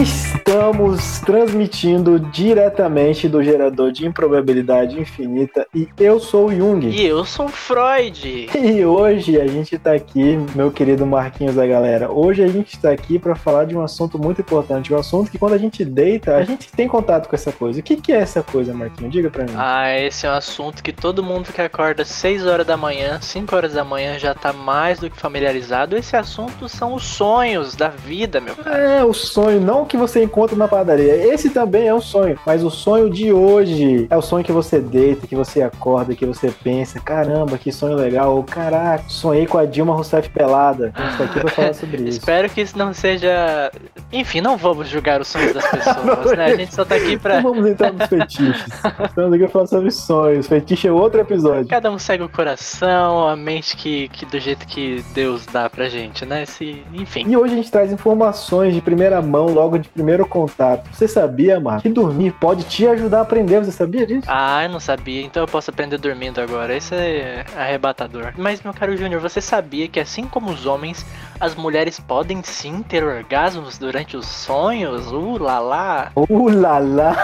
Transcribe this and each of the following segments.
Estamos transmitindo diretamente do gerador de improbabilidade infinita e eu sou o Jung. E eu sou o Freud. E hoje a gente tá aqui, meu querido Marquinhos da galera. Hoje a gente tá aqui para falar de um assunto muito importante, um assunto que quando a gente deita, a gente tem contato com essa coisa. O que, que é essa coisa, Marquinhos? Diga pra mim. Ah, esse é um assunto que todo mundo que acorda 6 horas da manhã, 5 horas da manhã já tá mais do que familiarizado. Esse assunto são os sonhos da vida, meu cara. É, o sonho, não o que você encontra na padaria. Esse também é um sonho, mas o sonho de hoje é o sonho que você deita, que você acorda, que você pensa, caramba, que sonho legal. Ou, caraca, sonhei com a Dilma Rousseff pelada. A gente tá aqui pra falar sobre isso. Espero que isso não seja. Enfim, não vamos julgar os sonhos das pessoas, né? A gente só tá aqui pra. Não vamos entrar nos fetiches. Estamos aqui pra falar sobre sonhos. Fetiche é outro episódio. Cada um segue o coração, a mente que, que do jeito que Deus dá pra gente, né? Se, enfim. E hoje a gente traz informações de primeira mão, logo de primeiro contato. Você sabia, Marco, que dormir pode te ajudar a aprender? Você sabia disso? Ah, eu não sabia, então eu posso aprender dormindo agora. Isso é arrebatador. Mas, meu caro Júnior, você sabia que assim como os homens, as mulheres podem sim ter orgasmos durante os sonhos? Uh, lá lá. Uh, lá lá.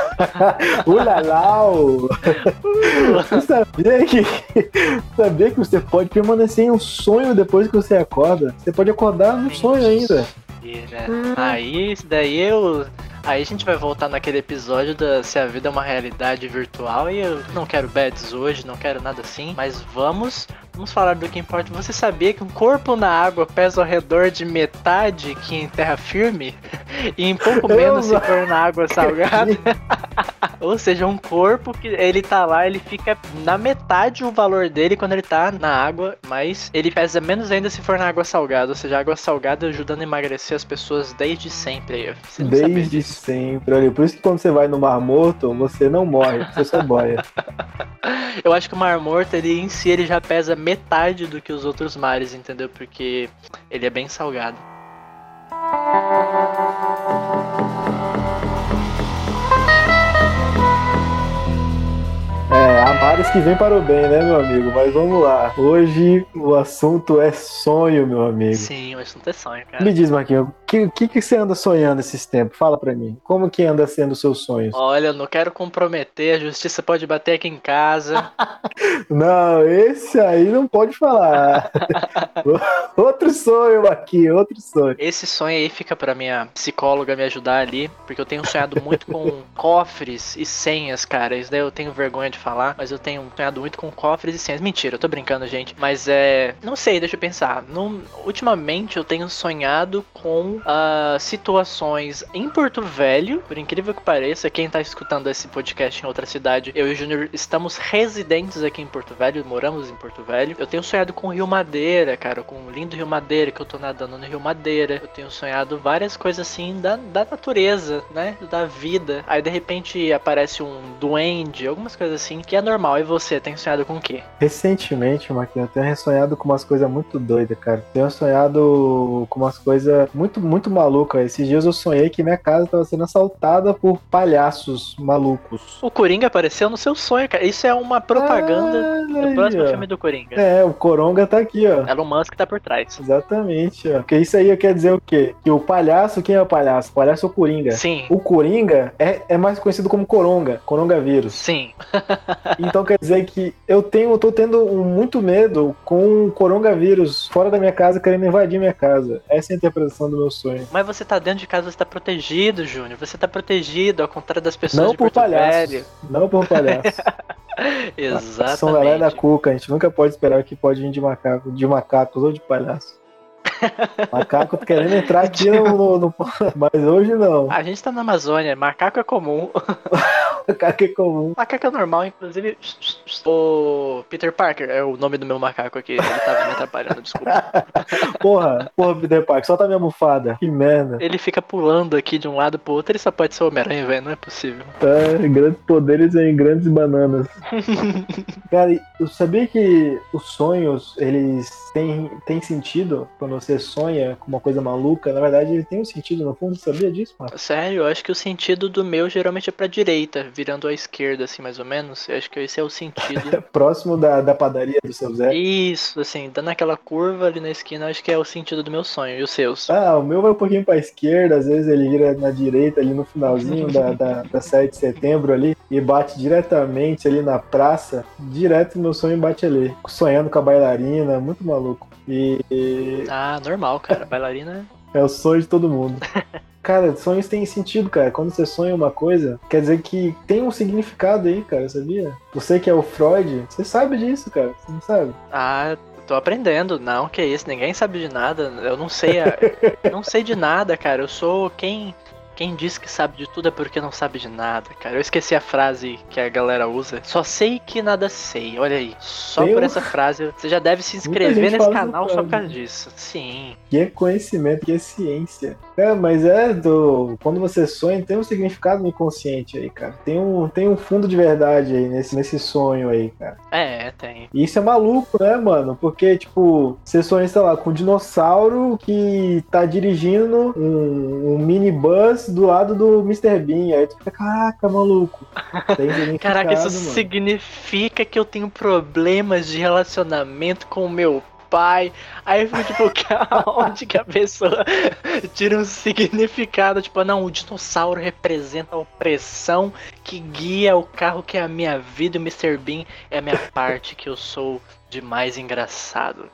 Uh, lá lá. Você sabia que, sabia que você pode permanecer em um sonho depois que você acorda? Você pode acordar no sonho ainda. Hum. Aí, isso daí eu. Aí a gente vai voltar naquele episódio da Se a Vida é uma Realidade Virtual e eu não quero bets hoje, não quero nada assim, mas vamos Vamos falar do que importa. Você sabia que um corpo na água pesa ao redor de metade que em terra firme? E em pouco menos se for na água salgada? Ou seja, um corpo que ele tá lá, ele fica na metade o valor dele quando ele tá na água, mas ele pesa menos ainda se for na água salgada. Ou seja, a água salgada ajudando a emagrecer as pessoas desde sempre. Desde sempre. Olha, por isso que quando você vai no Mar Morto, você não morre, você só boia. Eu acho que o Mar Morto, ele em si, ele já pesa metade do que os outros mares, entendeu? Porque ele é bem salgado. É, há mares que vem para o bem, né, meu amigo? Mas vamos lá. Hoje o assunto é sonho, meu amigo. Sim, o assunto é sonho, cara. Me diz, Marquinhos, que, que, que você anda sonhando esses tempos? Fala pra mim. Como que anda sendo os seus sonhos? Olha, eu não quero comprometer, a justiça pode bater aqui em casa. não, esse aí não pode falar. outro sonho aqui, outro sonho. Esse sonho aí fica pra minha psicóloga me ajudar ali, porque eu tenho sonhado muito com cofres e senhas, cara. Isso daí eu tenho vergonha de falar, mas eu tenho sonhado muito com cofres e senhas. Mentira, eu tô brincando, gente. Mas é. Não sei, deixa eu pensar. No... Ultimamente eu tenho sonhado com uh, situações em Porto Velho, por incrível que pareça. Quem tá escutando esse podcast em outra cidade, eu e o Júnior estamos residentes aqui em Porto Velho, moramos em Porto Velho. Eu tenho sonhado com o Rio Madeira, cara, com o lindo Rio Madeira, que eu tô nadando no Rio Madeira. Eu tenho sonhado várias coisas assim da, da natureza, né? Da vida. Aí de repente aparece um duende, algumas coisas assim, que é normal. E você, tem sonhado com o quê? Recentemente, Marquinhos, eu tenho sonhado com umas coisas muito doidas, cara. Tenho sonhado com umas coisas muito, muito malucas. Esses dias eu sonhei que minha casa estava sendo assaltada por palhaços malucos. O Coringa apareceu no seu sonho, cara. Isso é uma propaganda ah, do próximo filme do Coringa. É, o Coronga tá aqui, ó. Elon Musk tá por trás. Exatamente, ó. Porque isso aí quer dizer o quê? Que o palhaço, quem é o palhaço? O palhaço é o Coringa. Sim. O Coringa é, é mais conhecido como Coronga, Coronavírus. Sim. então quer dizer que eu tenho, eu tô tendo muito medo com o coronavírus fora da minha casa querendo invadir minha casa. Essa é a interpretação do meu sonho. Mas você tá dentro de casa, você tá protegido, Júnior. Você tá protegido, ao contrário das pessoas Não de por palhaço. Não por palhaço. Exatamente. São galera da cuca, a gente nunca pode esperar que pode vir de macaco, de macacos ou de palhaço. Macaco querendo entrar aqui no, no, Mas hoje não. A gente tá na Amazônia, macaco é comum. macaco é comum. Macaco é normal, inclusive. O Peter Parker é o nome do meu macaco aqui. Ele tava me atrapalhando, desculpa. porra, porra, Peter Parker, solta minha almofada. Que merda. Ele fica pulando aqui de um lado pro outro, ele só pode ser o Homem-Aranha, velho. Não é possível. É, grandes poderes em grandes bananas. Cara, eu sabia que os sonhos, eles têm, têm sentido quando você sonha com uma coisa maluca, na verdade ele tem um sentido no fundo, sabia disso, mano? Sério, eu acho que o sentido do meu geralmente é pra direita. virando à esquerda, assim, mais ou menos. Eu acho que esse é o sentido. Próximo da, da padaria do seu Zé. Isso, assim, dando aquela curva ali na esquina, acho que é o sentido do meu sonho. E os seus? Ah, o meu vai um pouquinho pra esquerda, às vezes ele vira na direita, ali no finalzinho da, da, da 7 de setembro ali, e bate diretamente ali na praça. Direto meu sonho bate ali. Sonhando com a bailarina, muito maluco. E. Ah, normal, cara. Bailarina. É o sonho de todo mundo. Cara, sonhos têm sentido, cara. Quando você sonha uma coisa, quer dizer que tem um significado aí, cara, sabia? Você que é o Freud, você sabe disso, cara. Você não sabe? Ah, tô aprendendo. Não, que isso, ninguém sabe de nada. Eu não sei, a... não sei de nada, cara. Eu sou quem quem diz que sabe de tudo é porque não sabe de nada, cara. Eu esqueci a frase que a galera usa. Só sei que nada sei. Olha aí. Só por essa frase, você já deve se inscrever nesse canal só por causa disso. Sim. Que é conhecimento, que é ciência. É, mas é do. Quando você sonha, tem um significado no inconsciente aí, cara. Tem um, tem um fundo de verdade aí nesse, nesse sonho aí, cara. É, tem. E isso é maluco, né, mano? Porque, tipo, você sonha, sei lá, com um dinossauro que tá dirigindo um, um minibus do lado do Mr. Bean. Aí tu fica, caraca, maluco. caraca, isso mano. significa que eu tenho problemas de relacionamento com o meu pai. Aí eu fico tipo, onde que a pessoa tira um significado? Tipo, não, o dinossauro representa a opressão que guia o carro que é a minha vida e o Mr. Bean é a minha parte que eu sou de mais engraçado.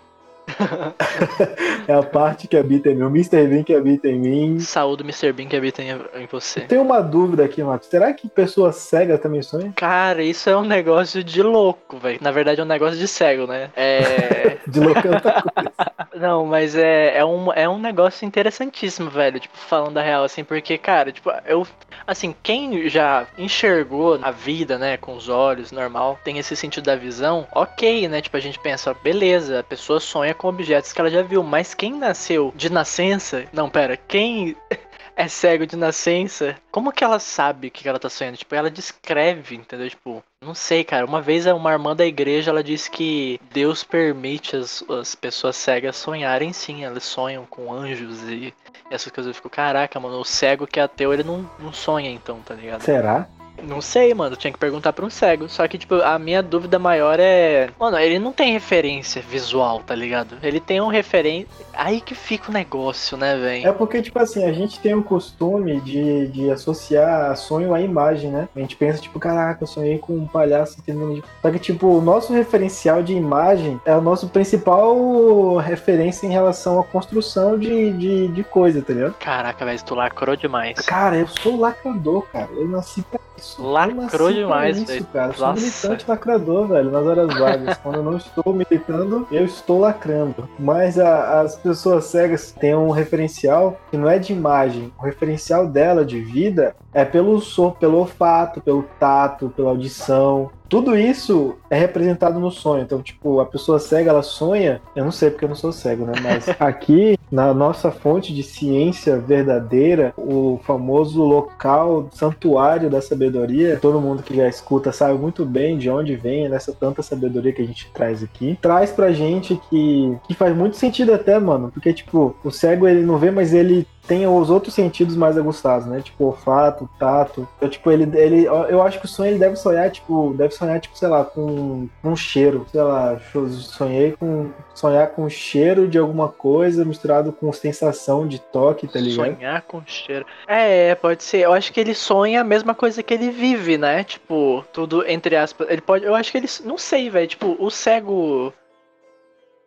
é a parte que habita em mim, o Mr. Bean que habita em mim. Saúde, Mr. Bean que habita em, você. Tem uma dúvida aqui, Marcos. Será que pessoa cega também sonha? Cara, isso é um negócio de louco, velho. Na verdade, é um negócio de cego, né? É. de louco é outra coisa. Não, mas é, é, um, é um negócio interessantíssimo, velho. Tipo, falando da real, assim, porque, cara, tipo, eu. Assim, quem já enxergou a vida, né, com os olhos, normal, tem esse sentido da visão, ok, né? Tipo, a gente pensa, beleza, a pessoa sonha com objetos que ela já viu, mas quem nasceu de nascença. Não, pera, quem é cego de nascença, como que ela sabe o que ela tá sonhando? Tipo, ela descreve, entendeu? Tipo, não sei, cara. Uma vez uma irmã da igreja, ela disse que Deus permite as, as pessoas cegas sonharem sim. Elas sonham com anjos e, e essas coisas. Eu fico, caraca, mano, o cego que é ateu, ele não, não sonha então, tá ligado? Será? Não sei, mano. Tinha que perguntar pra um cego. Só que, tipo, a minha dúvida maior é. Mano, ele não tem referência visual, tá ligado? Ele tem um referência. Aí que fica o negócio, né, velho? É porque, tipo assim, a gente tem o costume de, de associar sonho à imagem, né? A gente pensa, tipo, caraca, eu sonhei com um palhaço entendendo. Só que, tipo, o nosso referencial de imagem é o nosso principal referência em relação à construção de, de, de coisa, tá ligado? Caraca, velho, tu lacrou demais. Cara, eu sou lacrador, cara. Eu nasci pra isso. Lacrou demais, velho. Cara. Eu sou militante lacrador, velho, nas horas vagas. Quando eu não estou militando, eu estou lacrando. Mas a, as pessoas cegas têm um referencial que não é de imagem. O referencial dela de vida é pelo som, pelo olfato, pelo tato, pela audição. Tudo isso é representado no sonho. Então, tipo, a pessoa cega, ela sonha. Eu não sei porque eu não sou cego, né? Mas aqui, na nossa fonte de ciência verdadeira, o famoso local, santuário da sabedoria, todo mundo que já escuta sabe muito bem de onde vem nessa tanta sabedoria que a gente traz aqui. Traz pra gente que, que faz muito sentido até, mano. Porque, tipo, o cego ele não vê, mas ele tem os outros sentidos mais aguçados, né? Tipo, olfato, tato. Então, tipo, ele, ele. Eu acho que o sonho ele deve sonhar, tipo, deve sonhar, tipo, sei lá, com um cheiro. Sei lá, sonhei com. Sonhar com cheiro de alguma coisa misturado com sensação de toque, tá ligado? Sonhar com cheiro. É, pode ser. Eu acho que ele sonha a mesma coisa que ele vive, né? Tipo, tudo entre aspas. Ele pode. Eu acho que ele. Não sei, velho. Tipo, o cego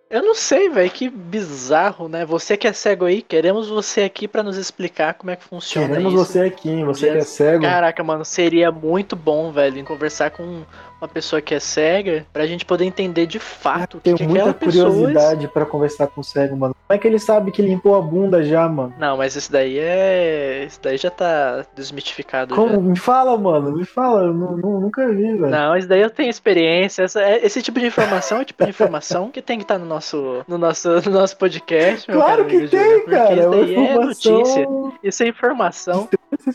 eu não sei, velho, que bizarro, né? Você que é cego aí, queremos você aqui para nos explicar como é que funciona Queremos isso. você aqui, você que é cego. Caraca, mano, seria muito bom, velho, conversar com uma pessoa que é cega, pra gente poder entender de fato o que, Tenho muita curiosidade pessoa... para conversar com o cego, mano. Como é que ele sabe que limpou a bunda já, mano? Não, mas isso daí é. Isso daí já tá desmitificado. Como? Já. Me fala, mano, me fala, eu não, não, nunca vi, velho. Não, isso daí eu tenho experiência. Essa, é, esse tipo de informação é o tipo de informação que tem que estar tá no nosso, no nosso, no nosso podcast. Claro que tem, cara. Isso daí é, é notícia. Isso é informação.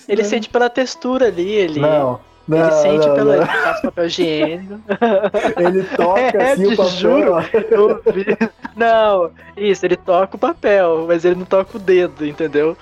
Ele sente pela textura ali, ele. Não. Não, ele sente não, pelo. Não. Ele passa papel higiênico. Ele toca é, assim o papel. Juro, eu vi. Não, isso, ele toca o papel, mas ele não toca o dedo, entendeu?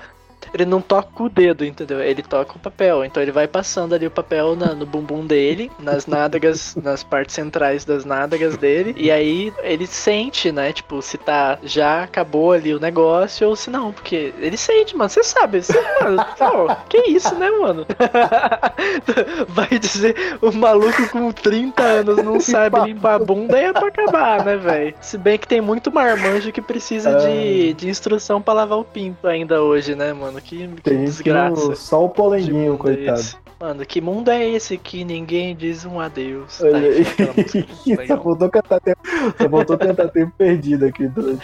Ele não toca o dedo, entendeu? Ele toca o papel. Então ele vai passando ali o papel na, no bumbum dele, nas nádegas, nas partes centrais das nádegas dele. E aí ele sente, né? Tipo, se tá já acabou ali o negócio ou se não. Porque ele sente, mano. Você sabe. Você, mano, pô, que isso, né, mano? vai dizer o maluco com 30 anos não sabe limpar a bunda e é pra acabar, né, velho? Se bem que tem muito marmanjo que precisa de, de instrução pra lavar o pinto ainda hoje, né, mano? Que, que Tem desgraça. que só o polenguinho, é coitado. esse? Mano, que mundo é esse que ninguém diz um adeus? Olha aí. aquela música só voltou a cantar tempo. Só voltou a cantar tempo perdido aqui, doido.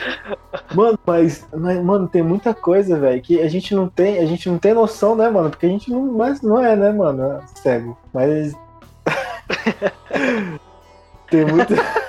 Mano, mas, mas, mano, tem muita coisa, velho, que a gente não tem, a gente não tem noção, né, mano? Porque a gente não, mas não é, né, mano? É cego. Mas. Tem muito.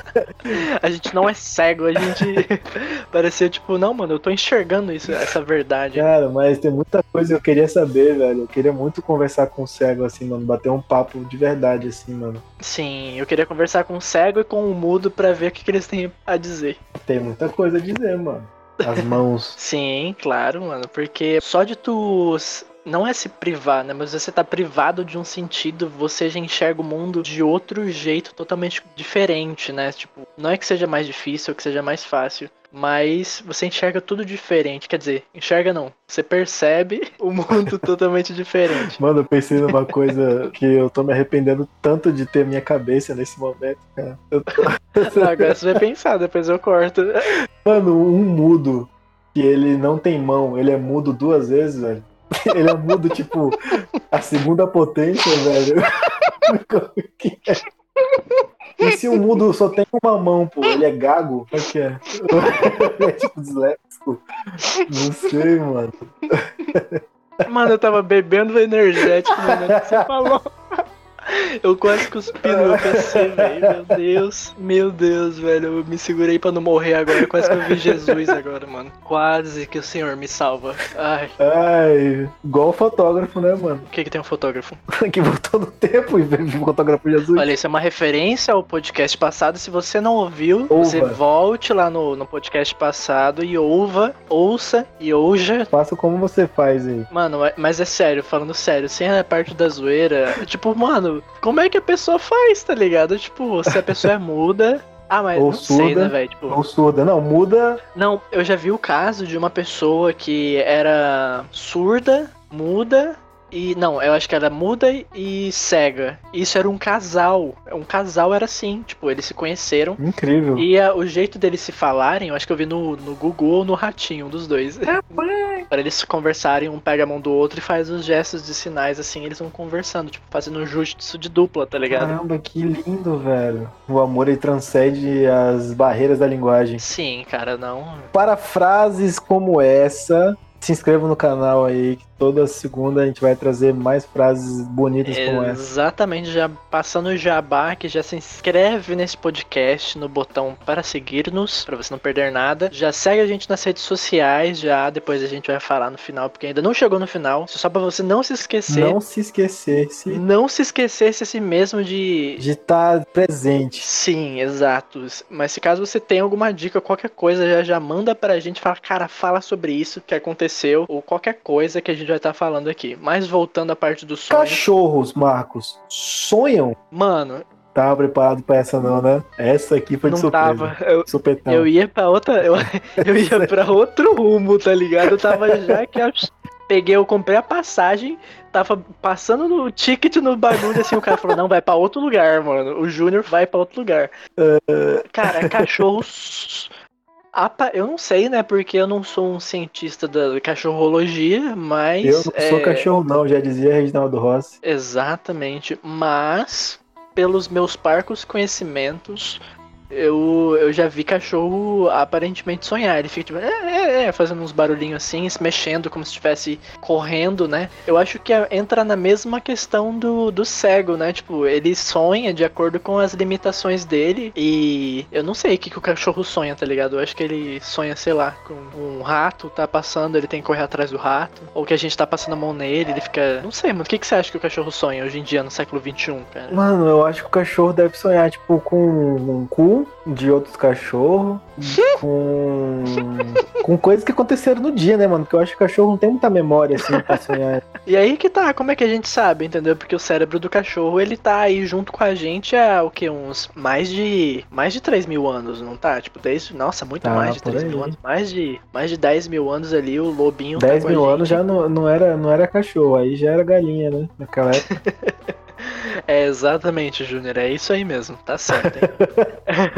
A gente não é cego, a gente parecia tipo, não, mano, eu tô enxergando isso, essa verdade. Cara, mas tem muita coisa que eu queria saber, velho. Eu queria muito conversar com o cego, assim, mano. Bater um papo de verdade, assim, mano. Sim, eu queria conversar com o cego e com o mudo pra ver o que, que eles têm a dizer. Tem muita coisa a dizer, mano. As mãos. Sim, claro, mano, porque só de tu não é se privar, né? Mas você tá privado de um sentido, você já enxerga o mundo de outro jeito totalmente diferente, né? Tipo, não é que seja mais difícil ou que seja mais fácil, mas você enxerga tudo diferente. Quer dizer, enxerga não. Você percebe o mundo totalmente diferente. Mano, eu pensei numa coisa que eu tô me arrependendo tanto de ter minha cabeça nesse momento, cara. Eu tô- Agora você vai pensar, depois eu corto. Mano, um mudo que ele não tem mão, ele é mudo duas vezes, velho. Ele é mudo, tipo, a segunda potência, velho. Como que é? E se o mudo só tem uma mão, pô, ele é gago? Como é que é? Ele é tipo disléxico? Não sei, mano. Mano, eu tava bebendo energético no momento que você falou. Eu quase cuspi no meu PC, velho. Meu Deus. Meu Deus, velho. Eu me segurei pra não morrer agora. Quase que eu vi Jesus agora, mano. Quase que o Senhor me salva. Ai, Ai, igual o fotógrafo, né, mano? o que que tem um fotógrafo? Que voltou no tempo e fotografou Jesus. Olha, isso é uma referência ao podcast passado. Se você não ouviu, Ouva. você volte lá no, no podcast passado e ouva, ouça e ouja Faça como você faz aí. Mano, mas é sério, falando sério, sem a parte da zoeira, tipo, mano, como é que a pessoa faz, tá ligado? Tipo, se a pessoa é muda. Ah, mas Ou não sei, surda. né, velho? Tipo, Ou surda. Não, muda. não, eu já vi o caso de uma pessoa que era surda, muda e. Não, eu acho que era muda e cega. Isso era um casal. Um casal era assim, tipo, eles se conheceram. Incrível. E a- o jeito deles se falarem, eu acho que eu vi no, no Google ou no Ratinho, um dos dois. Para eles conversarem, um pega a mão do outro e faz os gestos de sinais assim, eles vão conversando, tipo, fazendo um jutsu de dupla, tá ligado? Caramba, que lindo, velho. O amor ele transcende as barreiras da linguagem. Sim, cara, não. Para frases como essa, se inscreva no canal aí, que toda segunda a gente vai trazer mais frases bonitas como essa. Exatamente, já passando o jabá, que já se inscreve nesse podcast no botão para seguir-nos, para você não perder nada. Já segue a gente nas redes sociais, já depois a gente vai falar no final, porque ainda não chegou no final. Só para você não se esquecer. Não se esquecer se Não se esquecesse assim mesmo de. de estar presente. Sim, exato. Mas se caso você tem alguma dica, qualquer coisa, já, já manda pra gente. Fala, cara, fala sobre isso que aconteceu. Ou qualquer coisa que a gente vai estar falando aqui. Mas voltando à parte do sonho. Cachorros, Marcos, sonham? Mano, Tava preparado pra essa não, né? Essa aqui foi de não surpresa. tava. Eu, Supetão. eu ia pra outra. Eu, eu ia pra outro rumo, tá ligado? Eu tava já que. eu Peguei, eu comprei a passagem, tava passando no ticket no bagulho, assim, o cara falou, não, vai pra outro lugar, mano. O Júnior vai pra outro lugar. Cara, cachorro. S- apa- Eu não sei, né? Porque eu não sou um cientista da cachorrologia, mas. Eu não sou é, cachorro não, já dizia Reginaldo Rossi. Exatamente. Mas, pelos meus parcos conhecimentos, eu, eu já vi cachorro aparentemente sonhar. Ele fica tipo, é, é, é, fazendo uns barulhinhos assim, se mexendo como se estivesse correndo, né? Eu acho que é- entra na mesma questão do, do cego, né? Tipo, ele sonha de acordo com as limitações dele. E eu não sei o que, que o cachorro sonha, tá ligado? Eu acho que ele sonha, sei lá, com um rato tá passando, ele tem que correr atrás do rato. Ou que a gente tá passando a mão nele, ele fica. Não sei, mano. O que, que você acha que o cachorro sonha hoje em dia, no século XXI, cara? Mano, eu acho que o cachorro deve sonhar, tipo, com um cu de outros cachorros, com, com coisas que aconteceram no dia, né, mano? Porque eu acho que o cachorro não tem muita memória, assim, pra sonhar. E aí que tá, como é que a gente sabe, entendeu? Porque o cérebro do cachorro, ele tá aí junto com a gente há, o que, uns mais de mais de 3 mil anos, não tá? Tipo, desde, nossa, muito Tá, mais de por 3 aí. mil anos. Mais de, mais de 10 mil anos ali, o lobinho 10 tá mil anos já não, não, era, não era cachorro, aí já era galinha, né? Naquela época. É exatamente, Júnior, é isso aí mesmo, tá certo.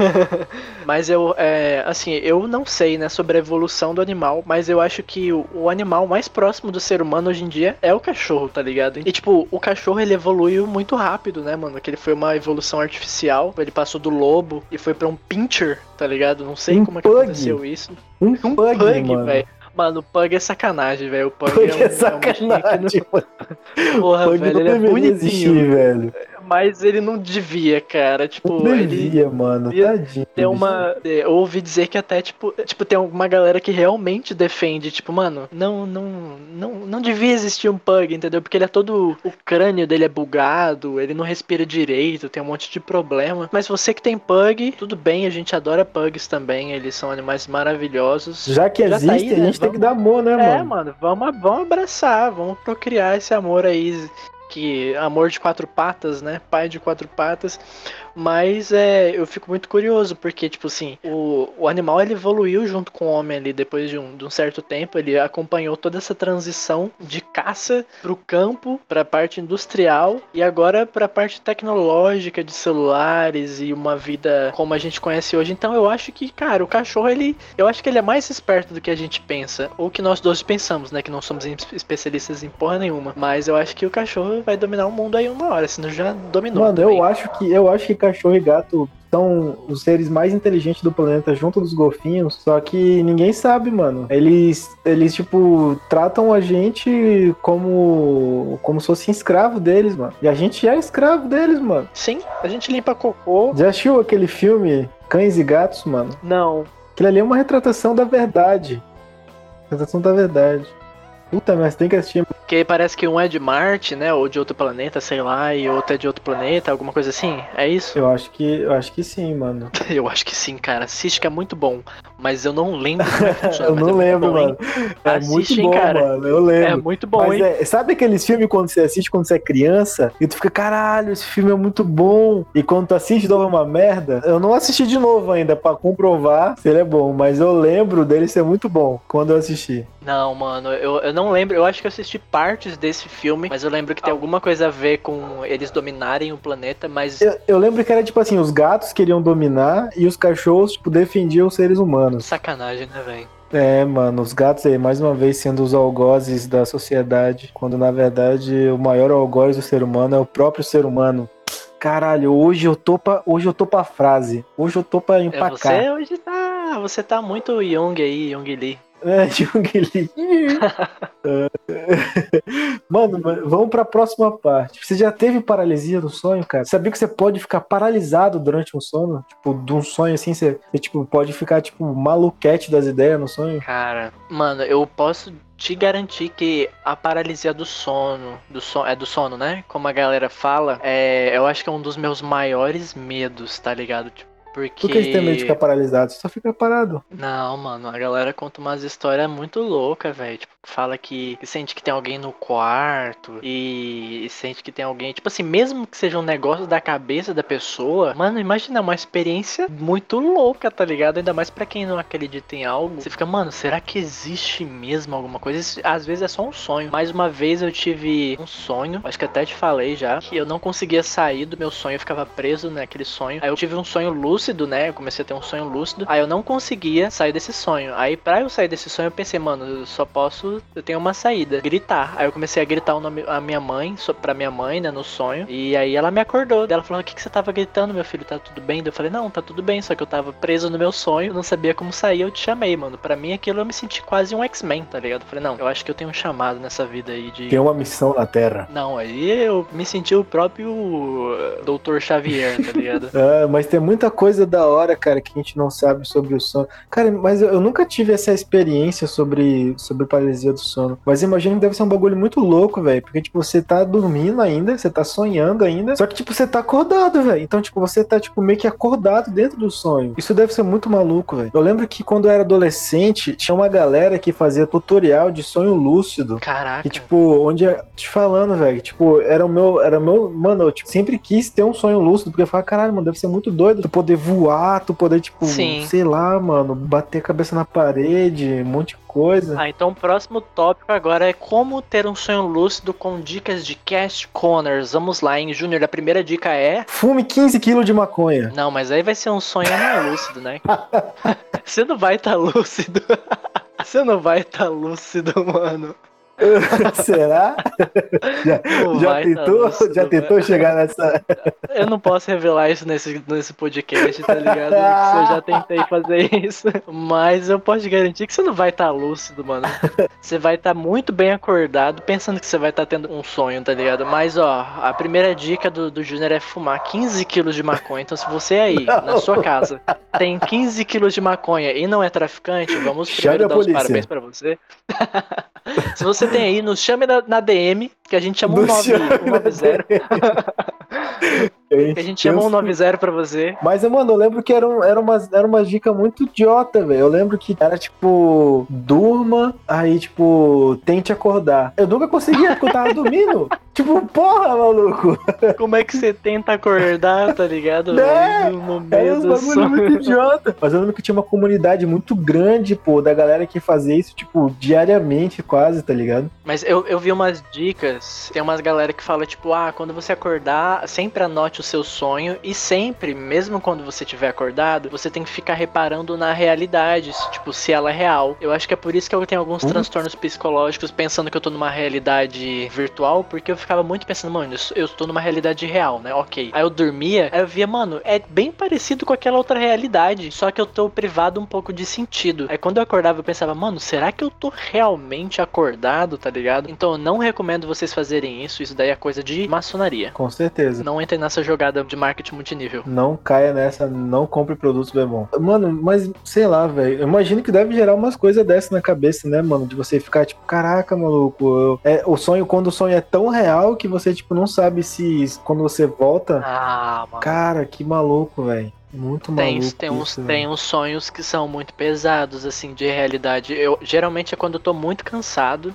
mas eu, é, assim, eu não sei, né, sobre a evolução do animal, mas eu acho que o, o animal mais próximo do ser humano hoje em dia é o cachorro, tá ligado? E tipo, o cachorro ele evoluiu muito rápido, né, mano? Que ele foi uma evolução artificial, ele passou do lobo e foi pra um pincher, tá ligado? Não sei Um como é que aconteceu isso. Um, Um pug, pug, velho. Mano, o pug é sacanagem, velho. O pug, Pug é, um, é é um sacanagem, não... Porra, Pug velho, não ele é bonitinho. existir, velho. Mas ele não devia, cara. Tipo, Não ele devia, mano. devia Tadinho. tem uma. é, Eu ouvi dizer que até, tipo, tipo, tem uma galera que realmente defende, tipo, mano, não, não, não, não devia existir um pug, entendeu? Porque ele é todo. O crânio dele é bugado, ele não respira direito, tem um monte de problema. Mas você que tem pug, tudo bem, a gente adora pugs também, eles são animais maravilhosos. Já que Já tá existe, aí, a né? gente tem que Vamos- dar amor, né, É, mano? mano, vamos, vamos abraçar, vamos procriar esse amor aí. Que amor de quatro patas, né? Pai de quatro patas. Mas é, eu fico muito curioso, porque, tipo assim, o, o animal ele evoluiu junto com o homem ali depois de um, de um certo tempo. Ele acompanhou toda essa transição de caça pro campo, pra parte industrial e agora pra parte tecnológica de celulares e uma vida como a gente conhece hoje. Então eu acho que, cara, o cachorro ele. Eu acho que ele é mais esperto do que a gente pensa. Ou que nós dois pensamos, né? Que não somos especialistas em porra nenhuma. Mas eu acho que o cachorro vai dominar o mundo aí uma hora, senão já dominou. Mano, também. eu acho que eu acho que cachorro e gato são os seres mais inteligentes do planeta junto dos golfinhos, só que ninguém sabe, mano. Eles eles tipo tratam a gente como como se fosse escravo deles, mano. E a gente é escravo deles, mano. Sim, a gente limpa cocô. Já assistiu aquele filme Cães e Gatos, mano? Não. Aquilo ali é uma retratação da verdade. Retratação da verdade. Puta, mas tem que assistir. Porque parece que um é de Marte, né? Ou de outro planeta, sei lá, e outro é de outro planeta, alguma coisa assim. É isso? Eu acho que eu acho que sim, mano. Eu acho que sim, cara. Assiste que é muito bom. Mas eu não lembro como é que funciona. eu é não muito lembro, bom, hein? mano. É Assiste, muito hein, bom, cara. mano. Eu lembro. É muito bom, Mas hein? é, sabe aqueles filmes quando você assiste quando você é criança e tu fica, caralho, esse filme é muito bom. E quando tu assiste novo é uma merda? Eu não assisti de novo ainda pra comprovar se ele é bom, mas eu lembro dele ser muito bom quando eu assisti. Não, mano, eu, eu não lembro. Eu acho que eu assisti partes desse filme, mas eu lembro que tem alguma coisa a ver com eles dominarem o planeta, mas. Eu, eu lembro que era tipo assim, os gatos queriam dominar e os cachorros, tipo, defendiam os seres humanos. Sacanagem, né, velho? É, mano, os gatos aí, mais uma vez, sendo os algozes da sociedade, quando na verdade o maior algoz do ser humano é o próprio ser humano. Caralho, hoje eu tô pra, hoje eu tô pra frase. Hoje eu tô pra É, empacar. você hoje tá. Você tá muito Young aí, Young Lee. É, Jung Lee. Mano, mas vamos pra próxima parte. Você já teve paralisia do sonho, cara? Sabia que você pode ficar paralisado durante um sono? Tipo, de um sonho assim, você, você, tipo, pode ficar, tipo, maluquete das ideias no sonho? Cara, mano, eu posso te garantir que a paralisia do sono, do so, é do sono, né? Como a galera fala, é, eu acho que é um dos meus maiores medos, tá ligado? Tipo, porque. Por que você tem medo de ficar paralisado? Você só fica parado. Não, mano, a galera conta umas histórias muito loucas, velho. Tipo, fala que, sente que tem alguém no quarto e, sente que tem alguém. Tipo assim, mesmo que seja um negócio da cabeça da pessoa, mano, imagina uma experiência muito louca, tá ligado? Ainda mais pra quem não acredita em algo. Você fica, mano, será que existe mesmo alguma coisa? Isso, às vezes é só um sonho. Mais uma vez eu tive um sonho, acho que até te falei já, que eu não conseguia sair do meu sonho, eu ficava preso naquele sonho. Aí eu tive um sonho lúcido, né? Eu comecei a ter um sonho lúcido. Aí eu não conseguia sair desse sonho. Aí pra eu sair desse sonho eu pensei, mano, eu só posso, eu tenho uma saída, gritar. Aí eu comecei a gritar o nome a minha mãe, pra minha mãe, né, no sonho. E aí ela me acordou. Ela falou: "O que que você tava gritando, meu filho? Tá tudo bem?" Eu falei: "Não, tá tudo bem, só que eu tava preso no meu sonho, não sabia como sair, eu te chamei, mano. Pra mim aquilo eu me senti quase um X-Men, tá ligado? Eu falei: "Não, eu acho que eu tenho um chamado nessa vida aí de Tem uma missão na Terra. Não, aí eu me senti o próprio uh, Doutor Xavier, tá ligado? Ah, mas tem muita coisa da hora, cara, que a gente não sabe sobre o sonho. Cara, mas eu, eu nunca tive essa experiência sobre, sobre paralisia paralisia do sono. Mas imagina que deve ser um bagulho muito louco, velho. Porque, tipo, você tá dormindo ainda, você tá sonhando ainda. Só que, tipo, você tá acordado, velho. Então, tipo, você tá, tipo, meio que acordado dentro do sonho. Isso deve ser muito maluco, velho. Eu lembro que quando eu era adolescente, tinha uma galera que fazia tutorial de sonho lúcido. Caraca. Que, tipo, onde. Te falando, velho. Tipo, era o meu. Era o meu. Mano, eu tipo, sempre quis ter um sonho lúcido. Porque eu falava, caralho, mano, deve ser muito doido. Tu poder voar, tu poder, tipo, Sim. sei lá, mano, bater a cabeça na parede, um monte de coisa. Ah, então o próximo tópico agora é como ter um sonho lúcido com dicas de cast corners. Vamos lá, hein, Júnior. A primeira dica é. Fume 15 quilos de maconha. Não, mas aí vai ser um sonho não lúcido, né? Você não vai estar lúcido. Você não vai estar lúcido, mano. Será? Já, Não já vai tá tentou, já tentou velho. chegar nessa. Eu não posso revelar isso nesse, nesse podcast, tá ligado? Eu já tentei fazer isso. Mas eu posso te garantir que você não vai estar lúcido, mano. Você vai estar muito bem acordado, pensando que você vai estar tendo um sonho, tá ligado? Mas, ó, a primeira dica do, do Júnior é fumar 15 quilos de maconha. Então, se você aí, na sua casa, tem 15 quilos de maconha e não é traficante, vamos primeiro dar os parabéns pra você. se você tem aí, nos chame na, na DM, que a gente chama um Não 9, chame na 90. Que a gente chama um 90 pra você. Mas, mano, eu lembro que era, um, era, uma, era uma dica muito idiota, velho. Eu lembro que era tipo, durma, aí, tipo, tente acordar. Eu nunca conseguia, porque eu tava dormindo. tipo, porra, maluco. Como é que você tenta acordar, tá ligado? No, meio uns do bagulho muito idiota. Mas eu lembro que tinha uma comunidade muito grande, pô, da galera que fazia isso, tipo, diariamente, quase, tá ligado? Mas eu, eu vi umas dicas, tem umas galera que fala, tipo, ah, quando você acordar, sempre anote o seu sonho e sempre, mesmo quando você tiver acordado, você tem que ficar reparando na realidade, se, tipo, se ela é real. Eu acho que é por isso que eu tenho alguns Hum. transtornos psicológicos pensando que eu tô numa realidade virtual, porque eu ficava muito pensando, mano, eu, tô numa realidade real, né? Ok. Aí eu dormia, aí eu via, mano, é bem parecido com aquela outra realidade, só que eu tô privado um pouco de sentido. Aí quando eu acordava, eu pensava, mano, será que eu tô realmente acordado, tá ligado? Então eu não recomendo vocês fazerem isso, isso daí é coisa de maçonaria. Com certeza. Não entrem nessa jogada de marketing multinível. Não caia nessa, não compre produtos Bebom. Mano, mas sei lá, velho. Eu imagino que deve gerar umas coisas dessas na cabeça, né, mano? De você ficar tipo, caraca, maluco. eu- É, o sonho, quando o sonho é tão real que você, tipo, não sabe se quando você volta. Ah, mano. Cara, que maluco, velho. Muito Tem, maluco. tem, uns, isso, tem uns sonhos que são muito pesados, assim, de realidade. Eu geralmente é quando eu tô muito cansado.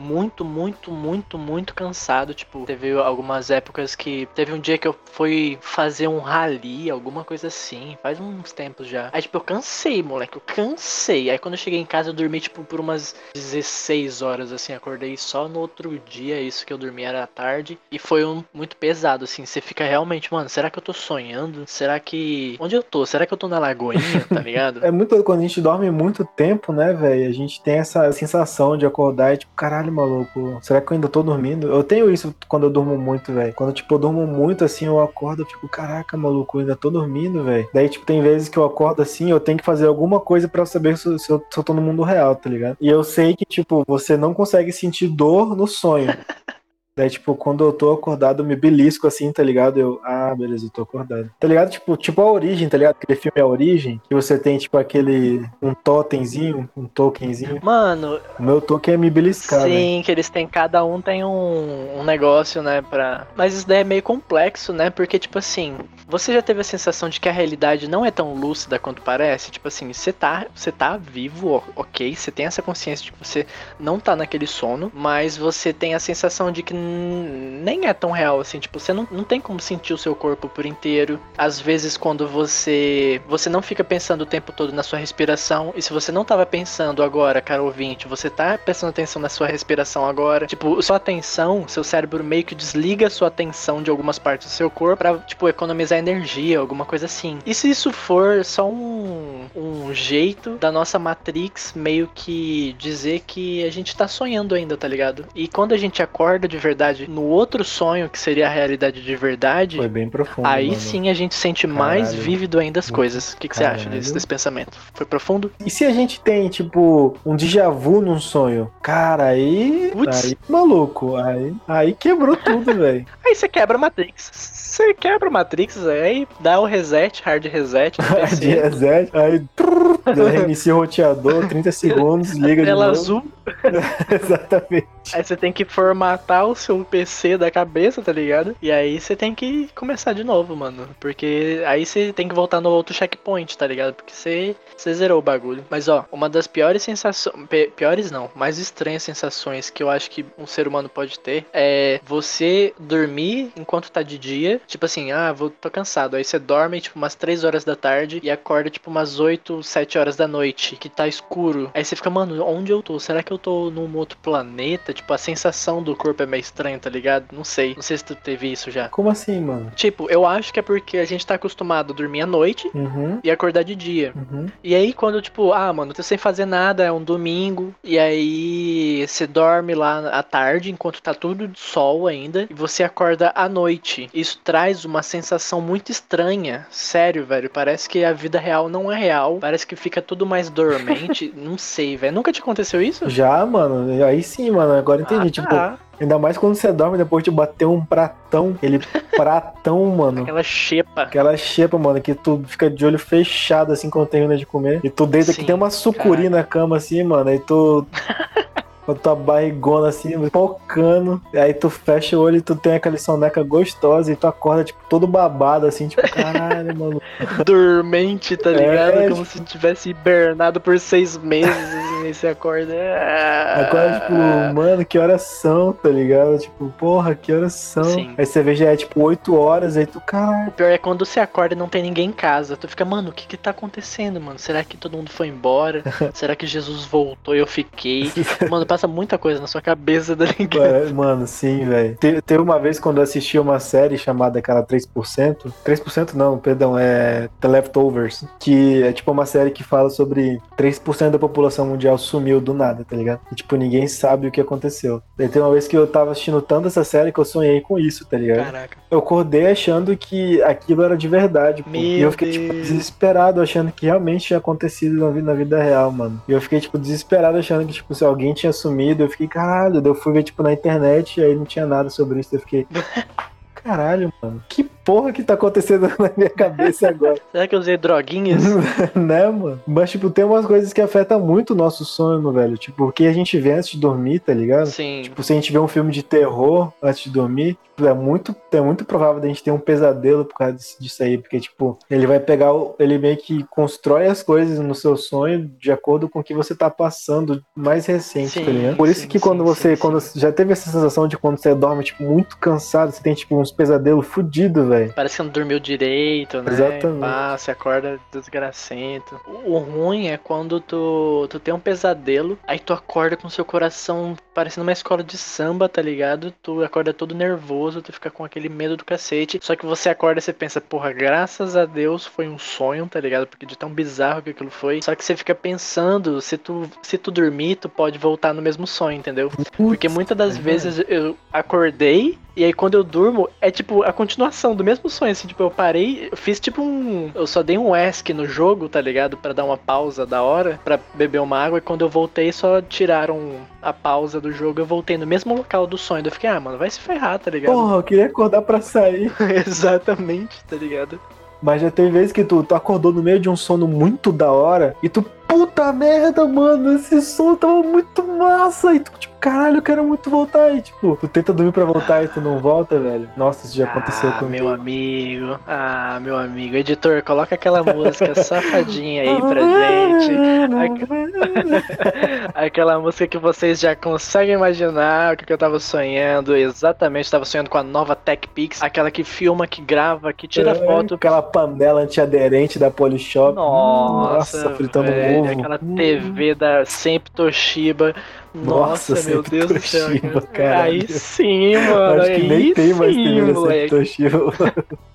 Muito, muito, muito, muito cansado. Tipo, teve algumas épocas que. Teve um dia que eu fui fazer um rally, alguma coisa assim. Faz uns tempos já. Aí, tipo, eu cansei, moleque. Eu cansei. Aí quando eu cheguei em casa, eu dormi, tipo, por umas 16 horas, assim. Acordei só no outro dia. Isso que eu dormi era à tarde. E foi um muito pesado, assim. Você fica realmente, mano, será que eu tô sonhando? Será que. Onde eu tô? Será que eu tô na lagoinha, tá ligado? É muito quando a gente dorme muito tempo, né, velho? A gente tem essa sensação de acordar e tipo, caralho, maluco, será que eu ainda tô dormindo? Eu tenho isso quando eu durmo muito, velho. Quando tipo eu durmo muito assim, eu acordo, eu fico, caraca, maluco, eu ainda tô dormindo, velho. Daí tipo tem vezes que eu acordo assim, eu tenho que fazer alguma coisa eu saber se, se eu, se eu tô no mundo real, tá ligado? E eu sei que tipo, você não consegue sentir dor no sonho. Daí, tipo, quando eu tô acordado, eu me belisco assim, tá ligado? Eu, ah, beleza, eu tô acordado. Tá ligado? Tipo, tipo a origem, tá ligado? Aquele filme é a origem, que você tem, tipo, aquele. um totemzinho, um tokenzinho. Mano, O meu token é me beliscar, né? Sim, que eles têm, cada um tem um, um negócio, né, pra... Mas isso daí é meio complexo, né, porque, tipo assim, você já teve a sensação de que a realidade não é tão lúcida quanto parece? Tipo assim, você tá, você tá vivo, ok, você tem essa consciência de que você não tá naquele sono, mas você tem a sensação de que nem é tão real, assim, tipo, você não, não tem como sentir o seu corpo por inteiro. Às vezes, quando você, você não fica pensando o tempo todo na sua respiração, e se você não tava pensando agora, cara ouvinte, você tá prestando atenção na sua respiração agora. Tipo, sua atenção, seu cérebro meio que desliga a sua atenção de algumas partes do seu corpo pra, tipo, economizar energia, alguma coisa assim. E se isso for só um, um jeito da nossa Matrix meio que dizer que a gente tá sonhando ainda, tá ligado? E quando a gente acorda de verdade no outro sonho, que seria a realidade de verdade, Foi bem profundo. aí mano. sim a gente sente mais Caralho. vívido ainda as coisas. O que, que você acha desse, desse pensamento? Foi profundo? E se a gente tem, tipo, um déjà vu num sonho? Cara, aí. Putz. Aí, maluco. Aí, aí quebrou tudo, velho. Aí você quebra a Matrix. Você quebra a Matrix, aí dá o reset, hard reset De PC. reset, aí. trrr, Reinicia o roteador, 30 segundos, liga de Tela novo. azul, Exatamente. Aí você tem que formatar o seu PC da cabeça, tá ligado? E aí você tem que começar de novo, mano. Porque aí você tem que voltar no outro checkpoint, tá ligado? Porque você, você zerou o bagulho. Mas ó, uma das piores sensações. Piores não, mais estranhas sensações que eu acho que um ser humano pode ter é você dormir enquanto tá de dia. Tipo assim, ah, vou, tô cansado. Aí você dorme tipo umas 3 horas da tarde e acorda tipo umas 8, 7 horas da noite, que tá escuro. Aí você fica, mano, onde eu tô? Será que eu tô num outro planeta? Tipo, a sensação do corpo é meio estranha, tá ligado? Não sei. Não sei se tu teve isso já. Como assim, mano? Tipo, eu acho que é porque a gente tá acostumado a dormir à noite Uhum. e acordar de dia. Uhum. E aí, quando, tipo, ah, mano, tô sem fazer nada, é um domingo, e aí você dorme lá à tarde, enquanto tá tudo de sol ainda, e você acorda à noite. Isso traz uma sensação muito estranha. Sério, velho. Parece que a vida real não é real. Parece que fica tudo mais dormente. não sei, velho. Nunca te aconteceu isso? Já, mano. Aí sim, mano. Agora entendi. Ah, tipo, tá. Ainda mais quando você dorme depois de bater um pratão. Ele pratão, mano. Aquela xepa. Aquela xepa, mano, que tu fica de olho fechado assim quando termina de comer. E tu deita Sim, que tem uma sucuri na cama assim, mano. Aí tu. Com a tua barrigona assim, pocando. E aí tu fecha o olho e tu tem aquela soneca gostosa. E tu acorda, tipo, todo babado assim, tipo, caralho, mano. Dormente, tá ligado? É, Como se tivesse hibernado por seis meses e você acorda. ah. Agora, tipo, mano, que horas são, tá ligado? Tipo, porra, que horas são? Sim. Aí você vê já é tipo 8 horas, aí tu, caralho. O pior é quando você acorda e não tem ninguém em casa. Tu fica, mano, o que que tá acontecendo, mano? Será que todo mundo foi embora? Será que Jesus voltou e eu fiquei? Mano, passa muita coisa na sua cabeça, tá ligado? Mano, Mano, sim, velho. Te- Teve uma vez quando eu assisti uma série chamada aquela 3%. 3% não, perdão, é The Leftovers. Que é tipo uma série que fala sobre 3% da população mundial sumiu do nada, tá ligado? E tipo, ninguém sabe o que aconteceu. Daí tem uma vez que eu tava assistindo tanto essa série que eu sonhei com isso, tá ligado? Caraca. Eu acordei achando que aquilo era de verdade, pô. Meu e eu fiquei, tipo, desesperado, achando que realmente tinha acontecido na vida, na vida real, mano. E eu fiquei, tipo, desesperado, achando que, tipo, se alguém tinha sumido, eu fiquei, caralho. Daí eu fui ver, tipo, na internet e aí não tinha nada sobre isso. Eu fiquei. Caralho, mano. Que porra que tá acontecendo na minha cabeça agora? Será que eu usei droguinhas? né, mano? Mas, tipo, tem umas coisas que afetam muito o nosso sono, velho. Tipo, o que a gente vê antes de dormir, tá ligado? Sim. Tipo, se a gente vê um filme de terror antes de dormir, tipo, é muito, é muito provável da gente ter um pesadelo por causa disso, aí. Porque, tipo, ele vai pegar, o- ele meio que constrói as coisas no seu sonho de acordo com o que você tá passando mais recente, Sim, tá ligado? Por isso sim, que quando sim, você, quando já teve essa sensação de quando você dorme, tipo, muito cansado, você tem, tipo, uns pesadelos fudidos, velho. Parece que não dormiu direito, né? Exatamente. Você acorda desgracento. O o ruim é quando tu, tu tem um pesadelo, aí tu acorda com seu coração parecendo uma escola de samba, tá ligado? Tu acorda todo nervoso, tu fica com aquele medo do cacete. Só que você acorda e você pensa, porra, graças a Deus foi um sonho, tá ligado? Porque de tão bizarro que aquilo foi. Só que você fica pensando, se tu, se tu dormir, tu pode voltar no mesmo sonho, entendeu? Porque muitas das é vezes eu acordei e aí quando eu durmo é tipo a continuação do mesmo sonho, assim, tipo eu parei, eu fiz tipo um, eu só dei um ESC no jogo, tá ligado, Pra dar uma pausa da hora, pra beber uma água e quando eu voltei só tiraram a pausa do jogo, eu voltei no mesmo local do sonho. Eu fiquei, ah, mano, vai se ferrar, tá ligado? Porra, eu queria acordar pra sair. Exatamente, tá ligado? Mas já teve vezes que tu, tu acordou no meio de um sono muito da hora e tu, puta merda, mano, esse sono tava muito massa. E tu, tipo, caralho, eu quero muito voltar. E tipo, tu tenta dormir pra voltar e tu não volta, velho. Nossa, isso já aconteceu ah, comigo. meu amigo. Ah, meu amigo. Editor, coloca aquela música safadinha aí pra gente. Aquela música que vocês já conseguem imaginar o que eu tava sonhando. Exatamente, tava sonhando com a nova Tech Pix, aquela que filma, que grava, que tira É, foto. Aquela panela antiaderente da Polishop. Nossa, fritando velho, ovo. aquela Hum. TV da sempre Toshiba. Nossa, Nossa, meu Deus do céu. Toshiba, cara. Aí sim, mano. Acho que aí nem tem mais sim, TV da moleque. Toshiba.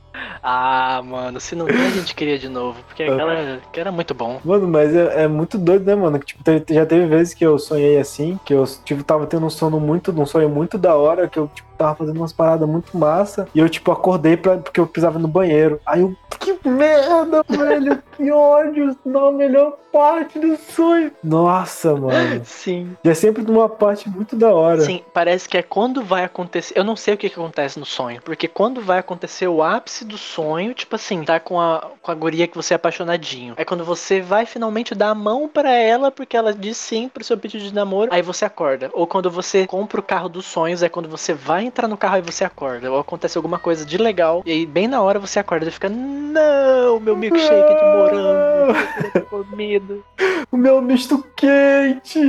Ah, mano, se não tem, a gente queria de novo. Porque aquela que era muito bom. Mano, mas é, é muito doido, né, mano? Que, Tipo, já teve vezes que eu sonhei assim, que eu tipo, tava tendo um sono muito, um sonho muito da hora, que eu tipo, tava fazendo umas paradas muito massa. E eu, tipo, acordei pra, porque eu precisava ir no banheiro. Aí eu, que merda, velho. Que ódio. Não, a melhor parte do sonho. Nossa, mano. Sim. E é sempre numa parte muito da hora. Sim, parece que é quando vai acontecer. Eu não sei o que, que acontece no sonho. Porque quando vai acontecer o ápice do sonho, tipo assim, tá com a, com a guria que você é apaixonadinho. É quando você vai finalmente dar a mão pra ela, porque ela diz sim pro seu pedido de namoro, aí você acorda. Ou quando você compra o carro dos sonhos, é quando você vai entrar no carro e você acorda. Ou acontece alguma coisa de legal, e aí bem na hora você acorda e fica, não, meu milkshake de morango, eu comido. O meu misto quente.